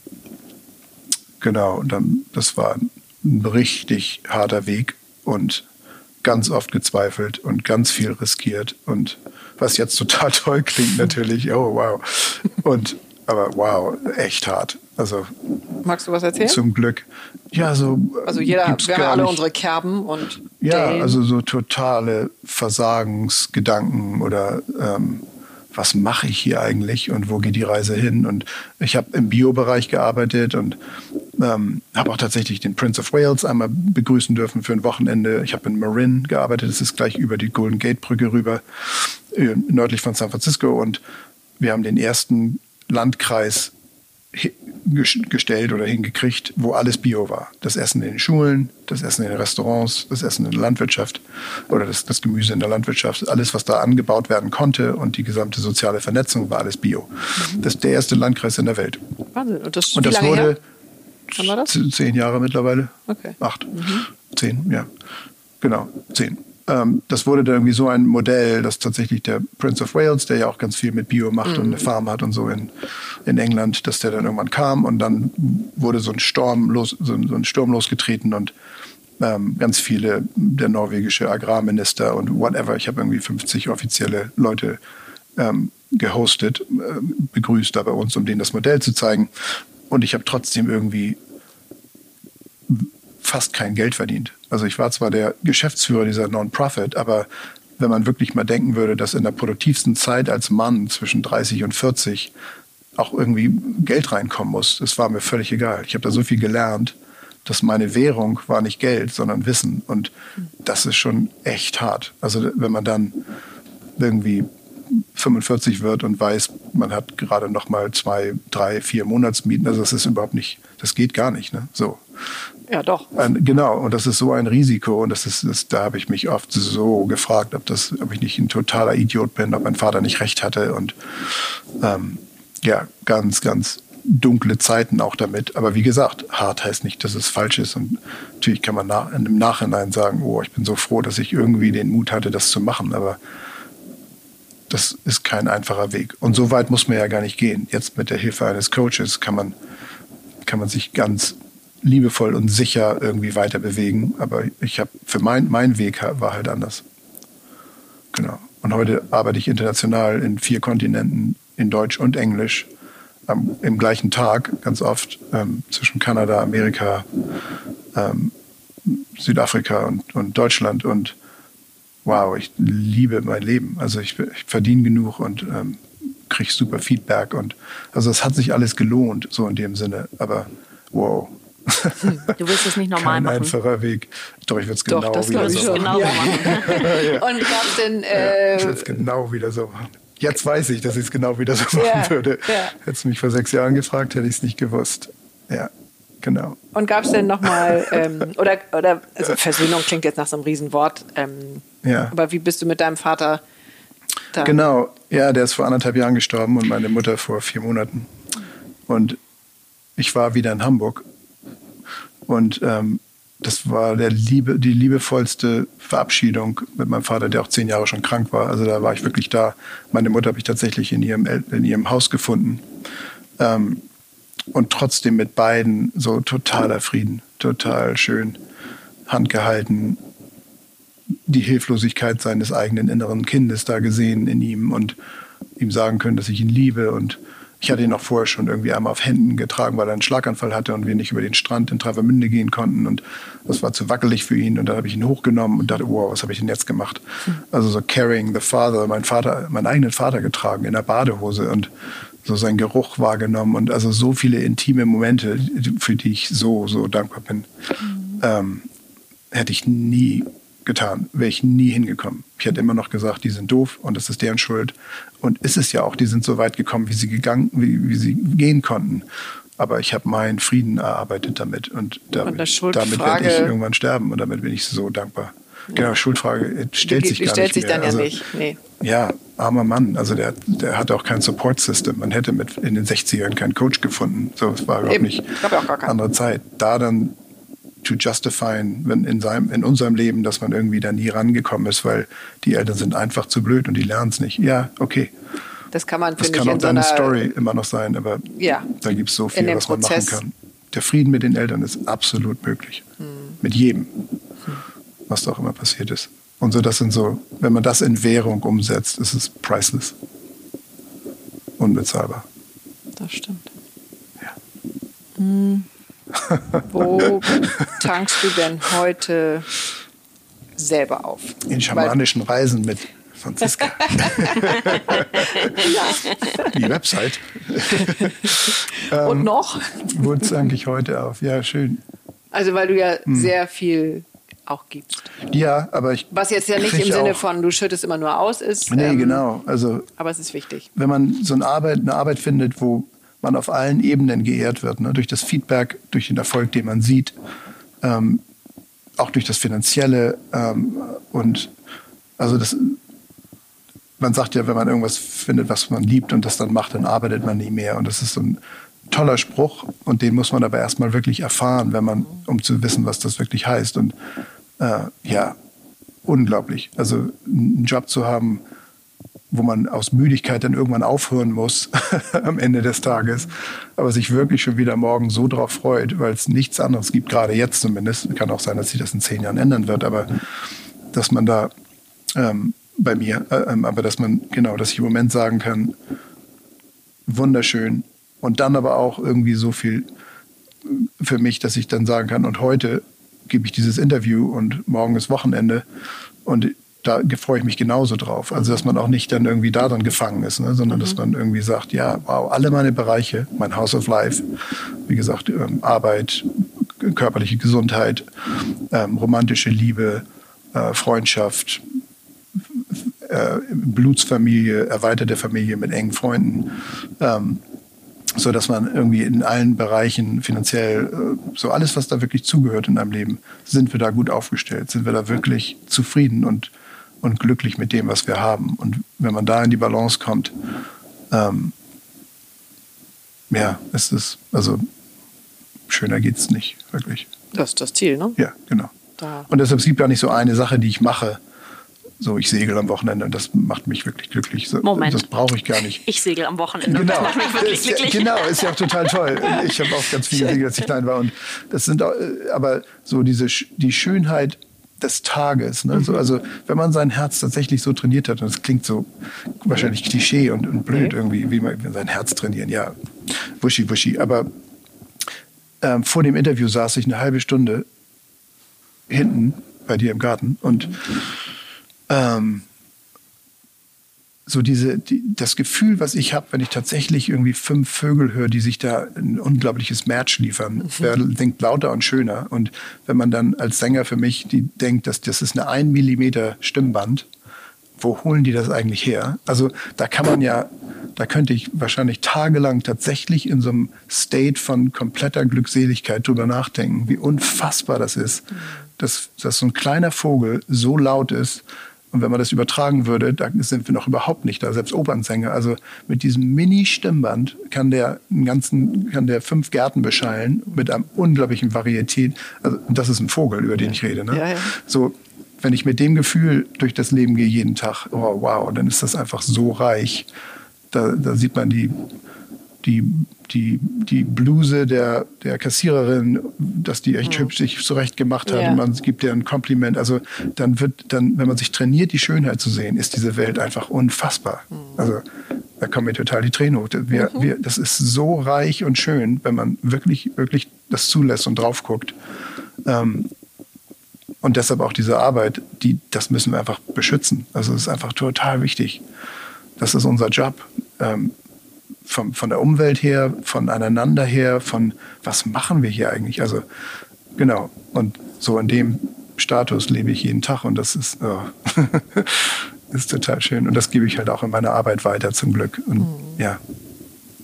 genau, und dann, das war ein richtig harter Weg und ganz oft gezweifelt und ganz viel riskiert und was jetzt total [laughs] toll klingt natürlich, oh wow. Und aber wow, echt hart. Also Magst du was erzählen? zum Glück. Ja, so also jeder, wir haben alle unsere Kerben und Ja, Dellen. also so totale Versagensgedanken oder ähm, was mache ich hier eigentlich und wo geht die Reise hin? Und ich habe im Bio-Bereich gearbeitet und ähm, habe auch tatsächlich den Prince of Wales einmal begrüßen dürfen für ein Wochenende. Ich habe in Marin gearbeitet, das ist gleich über die Golden Gate Brücke rüber, äh, nördlich von San Francisco. Und wir haben den ersten Landkreis gestellt oder hingekriegt, wo alles Bio war. Das Essen in den Schulen, das Essen in den Restaurants, das Essen in der Landwirtschaft oder das, das Gemüse in der Landwirtschaft, alles, was da angebaut werden konnte und die gesamte soziale Vernetzung war alles Bio. Das ist der erste Landkreis in der Welt. Wahnsinn. Und das, Und das wurde her? Zehn Jahre mittlerweile. Okay. Acht. Zehn, ja. Genau, zehn. Ähm, das wurde dann irgendwie so ein Modell, dass tatsächlich der Prince of Wales, der ja auch ganz viel mit Bio macht und eine Farm hat und so in, in England, dass der dann irgendwann kam und dann wurde so ein Sturm los, so, ein- so ein Sturm losgetreten und ähm, ganz viele, der norwegische Agrarminister und whatever, ich habe irgendwie 50 offizielle Leute ähm, gehostet, äh, begrüßt da bei uns, um denen das Modell zu zeigen. Und ich habe trotzdem irgendwie fast kein Geld verdient. Also ich war zwar der Geschäftsführer dieser Non-Profit, aber wenn man wirklich mal denken würde, dass in der produktivsten Zeit als Mann zwischen 30 und 40 auch irgendwie Geld reinkommen muss, das war mir völlig egal. Ich habe da so viel gelernt, dass meine Währung war nicht Geld, sondern Wissen. Und das ist schon echt hart. Also wenn man dann irgendwie 45 wird und weiß, man hat gerade noch mal zwei, drei, vier Monatsmieten, also das ist überhaupt nicht, das geht gar nicht. Ne? So. Ja, doch. Ein, genau, und das ist so ein Risiko und das ist, das, da habe ich mich oft so gefragt, ob, das, ob ich nicht ein totaler Idiot bin, ob mein Vater nicht recht hatte und ähm, ja, ganz, ganz dunkle Zeiten auch damit. Aber wie gesagt, hart heißt nicht, dass es falsch ist und natürlich kann man nach, im Nachhinein sagen, oh, ich bin so froh, dass ich irgendwie den Mut hatte, das zu machen, aber das ist kein einfacher Weg. Und so weit muss man ja gar nicht gehen. Jetzt mit der Hilfe eines Coaches kann man, kann man sich ganz liebevoll und sicher irgendwie weiter bewegen. Aber ich habe für mein, mein Weg war halt anders. Genau. Und heute arbeite ich international in vier Kontinenten, in Deutsch und Englisch, am, im gleichen Tag, ganz oft, ähm, zwischen Kanada, Amerika, ähm, Südafrika und, und Deutschland. Und wow, ich liebe mein Leben. Also ich, ich verdiene genug und ähm, kriege super Feedback. Und also es hat sich alles gelohnt, so in dem Sinne. Aber wow. Du willst es nicht normal Kein machen. einfacher Weg. Doch, ich würde es Doch, genau das wieder ich so schon. machen. Genau so machen. [laughs] Und gab es denn, Ja, äh, ich würde es genau wieder so machen. Jetzt weiß ich, dass ich es genau wieder so machen Ja, würde. ja. Hättest du mich vor sechs Jahren gefragt, hätte ich es nicht gewusst. Ja, genau. und gab es denn nochmal, ähm, oder, oder, also Versöhnung klingt jetzt nach so einem Riesenwort, ähm, Ja. aber wie bist du mit deinem Vater da? Genau, ja, der ist vor anderthalb Jahren gestorben und meine Mutter vor vier Monaten. Und ich war wieder in Hamburg. Und ähm, das war der Liebe, die liebevollste Verabschiedung mit meinem Vater, der auch zehn Jahre schon krank war. Also da war ich wirklich da. Meine Mutter habe ich tatsächlich in ihrem, in ihrem Haus gefunden. Ähm, und trotzdem mit beiden so totaler Frieden, total schön, handgehalten, die Hilflosigkeit seines eigenen inneren Kindes da gesehen in ihm und ihm sagen können, dass ich ihn liebe und Ich hatte ihn auch vorher schon irgendwie einmal auf Händen getragen, weil er einen Schlaganfall hatte und wir nicht über den Strand in Travemünde gehen konnten. Und das war zu wackelig für ihn. Und dann habe ich ihn hochgenommen und dachte, wow, was habe ich denn jetzt gemacht? Also so carrying the father, mein Vater, meinen eigenen Vater getragen in der Badehose und so seinen Geruch wahrgenommen und also so viele intime Momente, für die ich so, so dankbar bin, mhm. ähm, hätte ich nie getan, wäre ich nie hingekommen. Ich hätte immer noch gesagt, die sind doof und das ist deren Schuld. Und ist es ja auch, die sind so weit gekommen, wie sie gegangen, wie, wie sie gehen konnten. Aber ich habe meinen Frieden erarbeitet damit und damit, damit werde ich irgendwann sterben und damit bin ich so dankbar. Ja. Genau, Schuldfrage stellt die, sich die gar stellt nicht sich mehr. dann ja also, nicht. Nee. Ja, armer Mann. Also der, der hatte auch kein Support-System. Man hätte mit in den 60ern keinen Coach gefunden. So, es war überhaupt nicht andere Zeit. Da dann to justifyen, wenn in, seinem, in unserem Leben, dass man irgendwie da nie rangekommen ist, weil die Eltern sind einfach zu blöd und die lernen es nicht. Ja, okay. Das kann man, Das kann auch deine so Story immer noch sein, aber ja, da gibt es so viel, was man machen kann. Der Frieden mit den Eltern ist absolut möglich. Hm. Mit jedem, was da auch immer passiert ist. Und so, das sind so, wenn man das in Währung umsetzt, ist es priceless. Unbezahlbar. Das stimmt. Ja. Hm. Wo [laughs] tankst du denn heute selber auf? In schamanischen Reisen mit Franziska. [laughs] Die Website. [laughs] Und noch? Wo tanke ich heute auf? Ja, schön. Also weil du ja hm. sehr viel auch gibst. Ja, aber ich. Was jetzt ja nicht im Sinne von, du schüttest immer nur aus ist. Nee, ähm, genau. Also, aber es ist wichtig. Wenn man so eine Arbeit, eine Arbeit findet, wo man auf allen Ebenen geehrt wird, ne? durch das Feedback, durch den Erfolg, den man sieht, ähm, auch durch das Finanzielle ähm, und also das, man sagt ja, wenn man irgendwas findet, was man liebt und das dann macht, dann arbeitet man nie mehr und das ist so ein toller Spruch und den muss man aber erstmal wirklich erfahren, wenn man, um zu wissen, was das wirklich heißt und äh, ja, unglaublich. Also einen Job zu haben, wo man aus Müdigkeit dann irgendwann aufhören muss [laughs] am Ende des Tages, aber sich wirklich schon wieder morgen so drauf freut, weil es nichts anderes gibt, gerade jetzt zumindest. Kann auch sein, dass sich das in zehn Jahren ändern wird, aber dass man da ähm, bei mir, äh, ähm, aber dass man, genau, dass ich im Moment sagen kann, wunderschön. Und dann aber auch irgendwie so viel für mich, dass ich dann sagen kann, und heute gebe ich dieses Interview und morgen ist Wochenende. Und da freue ich mich genauso drauf. Also dass man auch nicht dann irgendwie daran gefangen ist, ne? sondern mhm. dass man irgendwie sagt, ja, wow, alle meine Bereiche, mein House of Life, wie gesagt, ähm, Arbeit, körperliche Gesundheit, ähm, romantische Liebe, äh, Freundschaft, äh, Blutsfamilie, erweiterte Familie mit engen Freunden. Ähm, so dass man irgendwie in allen Bereichen finanziell, äh, so alles, was da wirklich zugehört in einem Leben, sind wir da gut aufgestellt, sind wir da wirklich zufrieden und, und glücklich mit dem, was wir haben. Und wenn man da in die Balance kommt, ähm, ja, ist es, also schöner geht es nicht, wirklich. Das ist das Ziel, ne? Ja, genau. Da. Und deshalb gibt es ja nicht so eine Sache, die ich mache, so, ich segel am Wochenende und das macht mich wirklich glücklich. So, Moment. Das brauche ich gar nicht. Ich segel am Wochenende genau. das macht mich wirklich ist, glücklich. Genau, ist ja auch total toll. Ich habe auch ganz viele [laughs] Segel, als ich klein war. Und das sind auch, äh, aber so diese, die Schönheit des Tages. Ne? So, also wenn man sein Herz tatsächlich so trainiert hat, und das klingt so wahrscheinlich Klischee und, und blöd irgendwie, wie man sein Herz trainieren, ja, wuschi, wuschi. Aber ähm, vor dem Interview saß ich eine halbe Stunde hinten bei dir im Garten und ähm, so diese, die, das Gefühl, was ich habe, wenn ich tatsächlich irgendwie fünf Vögel höre, die sich da ein unglaubliches Match liefern, mhm. wer denkt lauter und schöner. Und wenn man dann als Sänger für mich die denkt, dass das ist eine ein Millimeter Stimmband, wo holen die das eigentlich her? Also da kann man ja, da könnte ich wahrscheinlich tagelang tatsächlich in so einem State von kompletter Glückseligkeit drüber nachdenken, wie unfassbar das ist, mhm. dass, dass so ein kleiner Vogel so laut ist und wenn man das übertragen würde, da sind wir noch überhaupt nicht da, selbst Opernsänger. Also mit diesem Mini-Stimmband kann der einen ganzen, kann der fünf Gärten beschallen mit einem unglaublichen Varietät. Also, das ist ein Vogel, über den ich rede. Ne? Ja, ja. So, wenn ich mit dem Gefühl durch das Leben gehe jeden Tag, oh wow, dann ist das einfach so reich. Da, da sieht man die, die die, die Bluse der, der Kassiererin, dass die echt mhm. hübsch sich zurecht gemacht hat ja. und man gibt ihr ein Kompliment. Also dann wird dann, wenn man sich trainiert, die Schönheit zu sehen, ist diese Welt einfach unfassbar. Mhm. Also da kommen mir total die Tränen hoch. Wir, mhm. wir, das ist so reich und schön, wenn man wirklich, wirklich das zulässt und drauf guckt. Ähm, und deshalb auch diese Arbeit, die, das müssen wir einfach beschützen. Also es ist einfach total wichtig. Das ist unser Job. Ähm, von, von der Umwelt her, von aneinander her, von was machen wir hier eigentlich? Also genau. Und so in dem Status lebe ich jeden Tag und das ist, oh, [laughs] ist total schön. Und das gebe ich halt auch in meiner Arbeit weiter zum Glück. Und mhm. ja,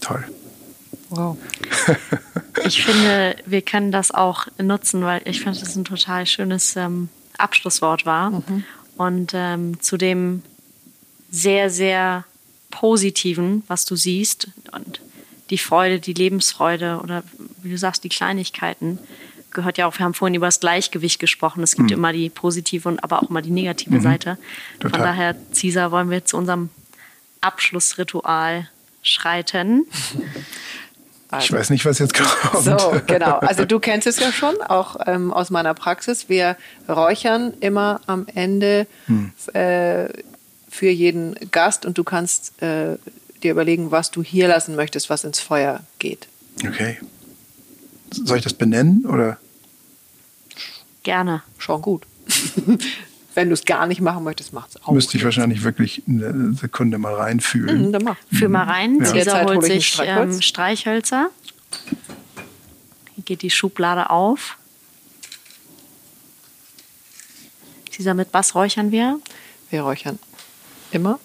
toll. Wow. [laughs] ich finde, wir können das auch nutzen, weil ich finde, das ein total schönes ähm, Abschlusswort war. Mhm. Und ähm, zu dem sehr, sehr Positiven, was du siehst und die Freude, die Lebensfreude oder wie du sagst, die Kleinigkeiten, gehört ja auch, wir haben vorhin über das Gleichgewicht gesprochen. Es gibt mhm. immer die positive und aber auch immer die negative mhm. Seite. Total. Von daher, Cesar, wollen wir zu unserem Abschlussritual schreiten. Also, [laughs] ich weiß nicht, was jetzt kommt. So, genau. Also du kennst es ja schon, auch ähm, aus meiner Praxis. Wir räuchern immer am Ende hm. äh, für jeden Gast und du kannst äh, dir überlegen, was du hier lassen möchtest, was ins Feuer geht. Okay. Soll ich das benennen oder? Gerne. Schon gut. [laughs] Wenn du es gar nicht machen möchtest, mach es auch. Müsste ich wahrscheinlich wirklich eine Sekunde mal reinfühlen. Mhm, dann mach. Fühl mal rein. Ja. Cesar holt sich Streichholz. Ähm, Streichhölzer. Hier geht die Schublade auf. Cesar, mit was räuchern wir? Wir räuchern immer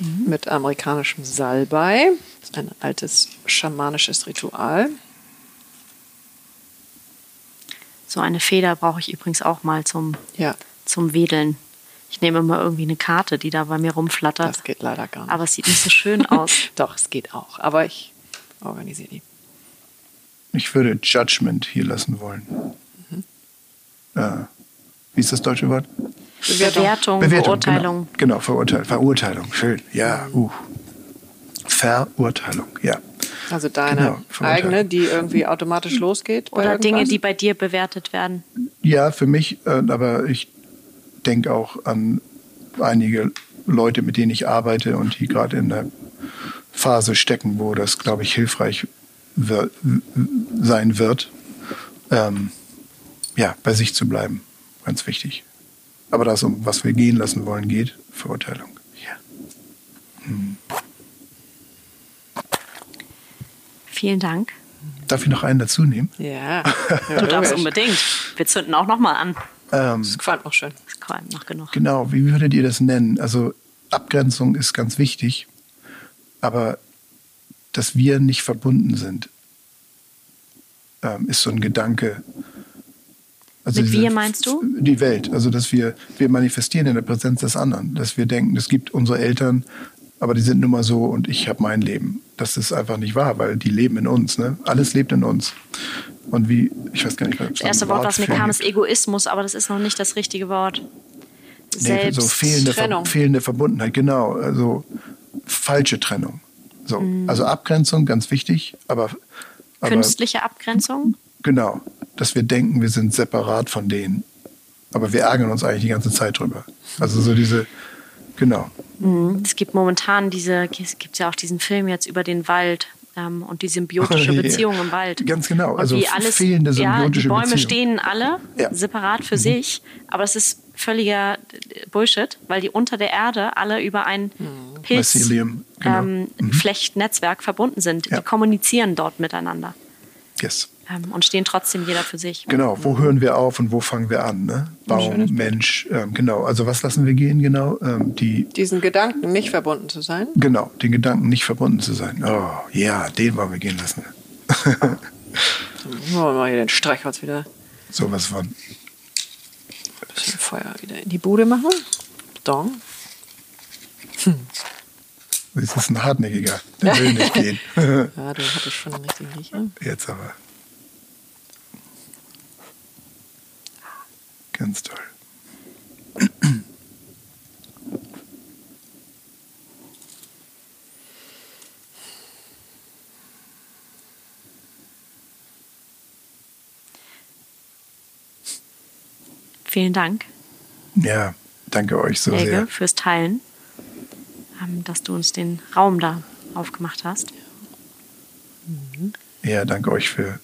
mhm. mit amerikanischem Salbei. Das ist ein altes schamanisches Ritual. So eine Feder brauche ich übrigens auch mal zum, ja. zum Wedeln. Ich nehme mal irgendwie eine Karte, die da bei mir rumflattert. Das geht leider gar nicht. Aber es sieht nicht so schön aus. [laughs] Doch, es geht auch. Aber ich organisiere die. Ich würde Judgment hier lassen wollen. Mhm. Äh, wie ist das deutsche Wort? Bewertung, Bewertung, Verurteilung. Genau, genau Verurteilung. Verurteilung, schön. Ja, uh. Verurteilung, ja. Also deine genau, eigene, die irgendwie automatisch losgeht? Oder Dinge, die bei dir bewertet werden? Ja, für mich, äh, aber ich denke auch an einige Leute, mit denen ich arbeite und die gerade in der Phase stecken, wo das, glaube ich, hilfreich wird, sein wird, ähm, ja, bei sich zu bleiben. Ganz wichtig. Aber das, um was wir gehen lassen wollen, geht, Verurteilung. Ja. Hm. Vielen Dank. Darf ich noch einen dazu nehmen? Ja. [laughs] du darfst unbedingt. Wir zünden auch noch mal an. Ähm, das qualmt noch schön. Das qualmt noch genug. Genau. Wie würdet ihr das nennen? Also Abgrenzung ist ganz wichtig, aber dass wir nicht verbunden sind, ähm, ist so ein Gedanke. Also Mit wir meinst du? Die Welt. Also dass wir, wir manifestieren in der Präsenz des anderen. Dass wir denken, es gibt unsere Eltern, aber die sind nun mal so und ich habe mein Leben. Das ist einfach nicht wahr, weil die leben in uns. Ne? Alles lebt in uns. Und wie, ich weiß gar nicht, was Das erste Wort, was mir kam, ist Egoismus, aber das ist noch nicht das richtige Wort. Nee, so fehlende, Ver fehlende Verbundenheit, genau. Also falsche Trennung. So, mhm. Also Abgrenzung, ganz wichtig, aber, aber. Künstliche Abgrenzung? Genau. Dass wir denken, wir sind separat von denen. Aber wir ärgern uns eigentlich die ganze Zeit drüber. Also so diese Genau. Mhm. Es gibt momentan diese, es gibt ja auch diesen Film jetzt über den Wald ähm, und die symbiotische Beziehung im Wald. Ganz genau. Also wie alles, fehlende symbiotische ja, die Bäume Beziehung. stehen alle ja. separat für mhm. sich, aber es ist völliger Bullshit, weil die unter der Erde alle über ein mhm. Pilzflechtnetzwerk genau. ähm, mhm. verbunden sind. Ja. Die kommunizieren dort miteinander. Yes ähm, und stehen trotzdem jeder für sich. Genau, wo hören wir auf und wo fangen wir an? Ne? Baum, Mensch, ähm, genau. Also was lassen wir gehen, genau? Ähm, die, Diesen Gedanken nicht verbunden zu sein? Genau, den Gedanken nicht verbunden zu sein. Oh, ja, den wollen wir gehen lassen. Dann wir mal hier den Streichholz wieder. So was von. Ein bisschen Feuer wieder in die Bude machen. Dong. Hm. Das ist ein hartnäckiger. Der will nicht [laughs] gehen. ja, du hattest schon richtig nicht. Ne? Jetzt aber. Ganz toll. Vielen Dank. Ja, danke euch so Helge, sehr. fürs Teilen, ähm, dass du uns den Raum da aufgemacht hast. Ja, danke euch für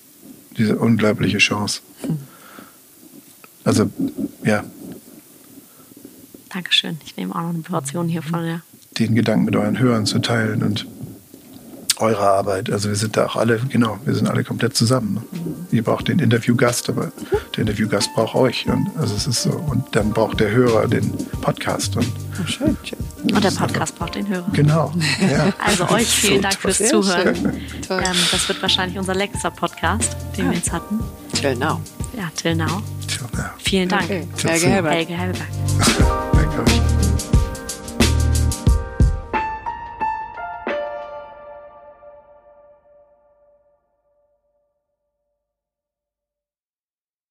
diese unglaubliche Chance. [laughs] Also, ja, Dankeschön. Ich nehme auch noch eine Portion hier von der. den Gedanken mit euren Hörern zu teilen und eure Arbeit. Also wir sind da auch alle, genau, wir sind alle komplett zusammen. Ne? Ihr braucht den Interviewgast, aber der Interviewgast braucht euch. Und also es ist so. Und dann braucht der Hörer den Podcast. Und Oh, schön, schön. Und der Podcast braucht den Hörer. genau. Ja. [laughs] Also euch vielen Dank fürs Zuhören. Ähm, das wird wahrscheinlich unser letzter Podcast, den wir jetzt hatten. Till now. Ja, till now. Vielen Dank. Okay. Helge. Helbert. Helge Hellberg. [laughs]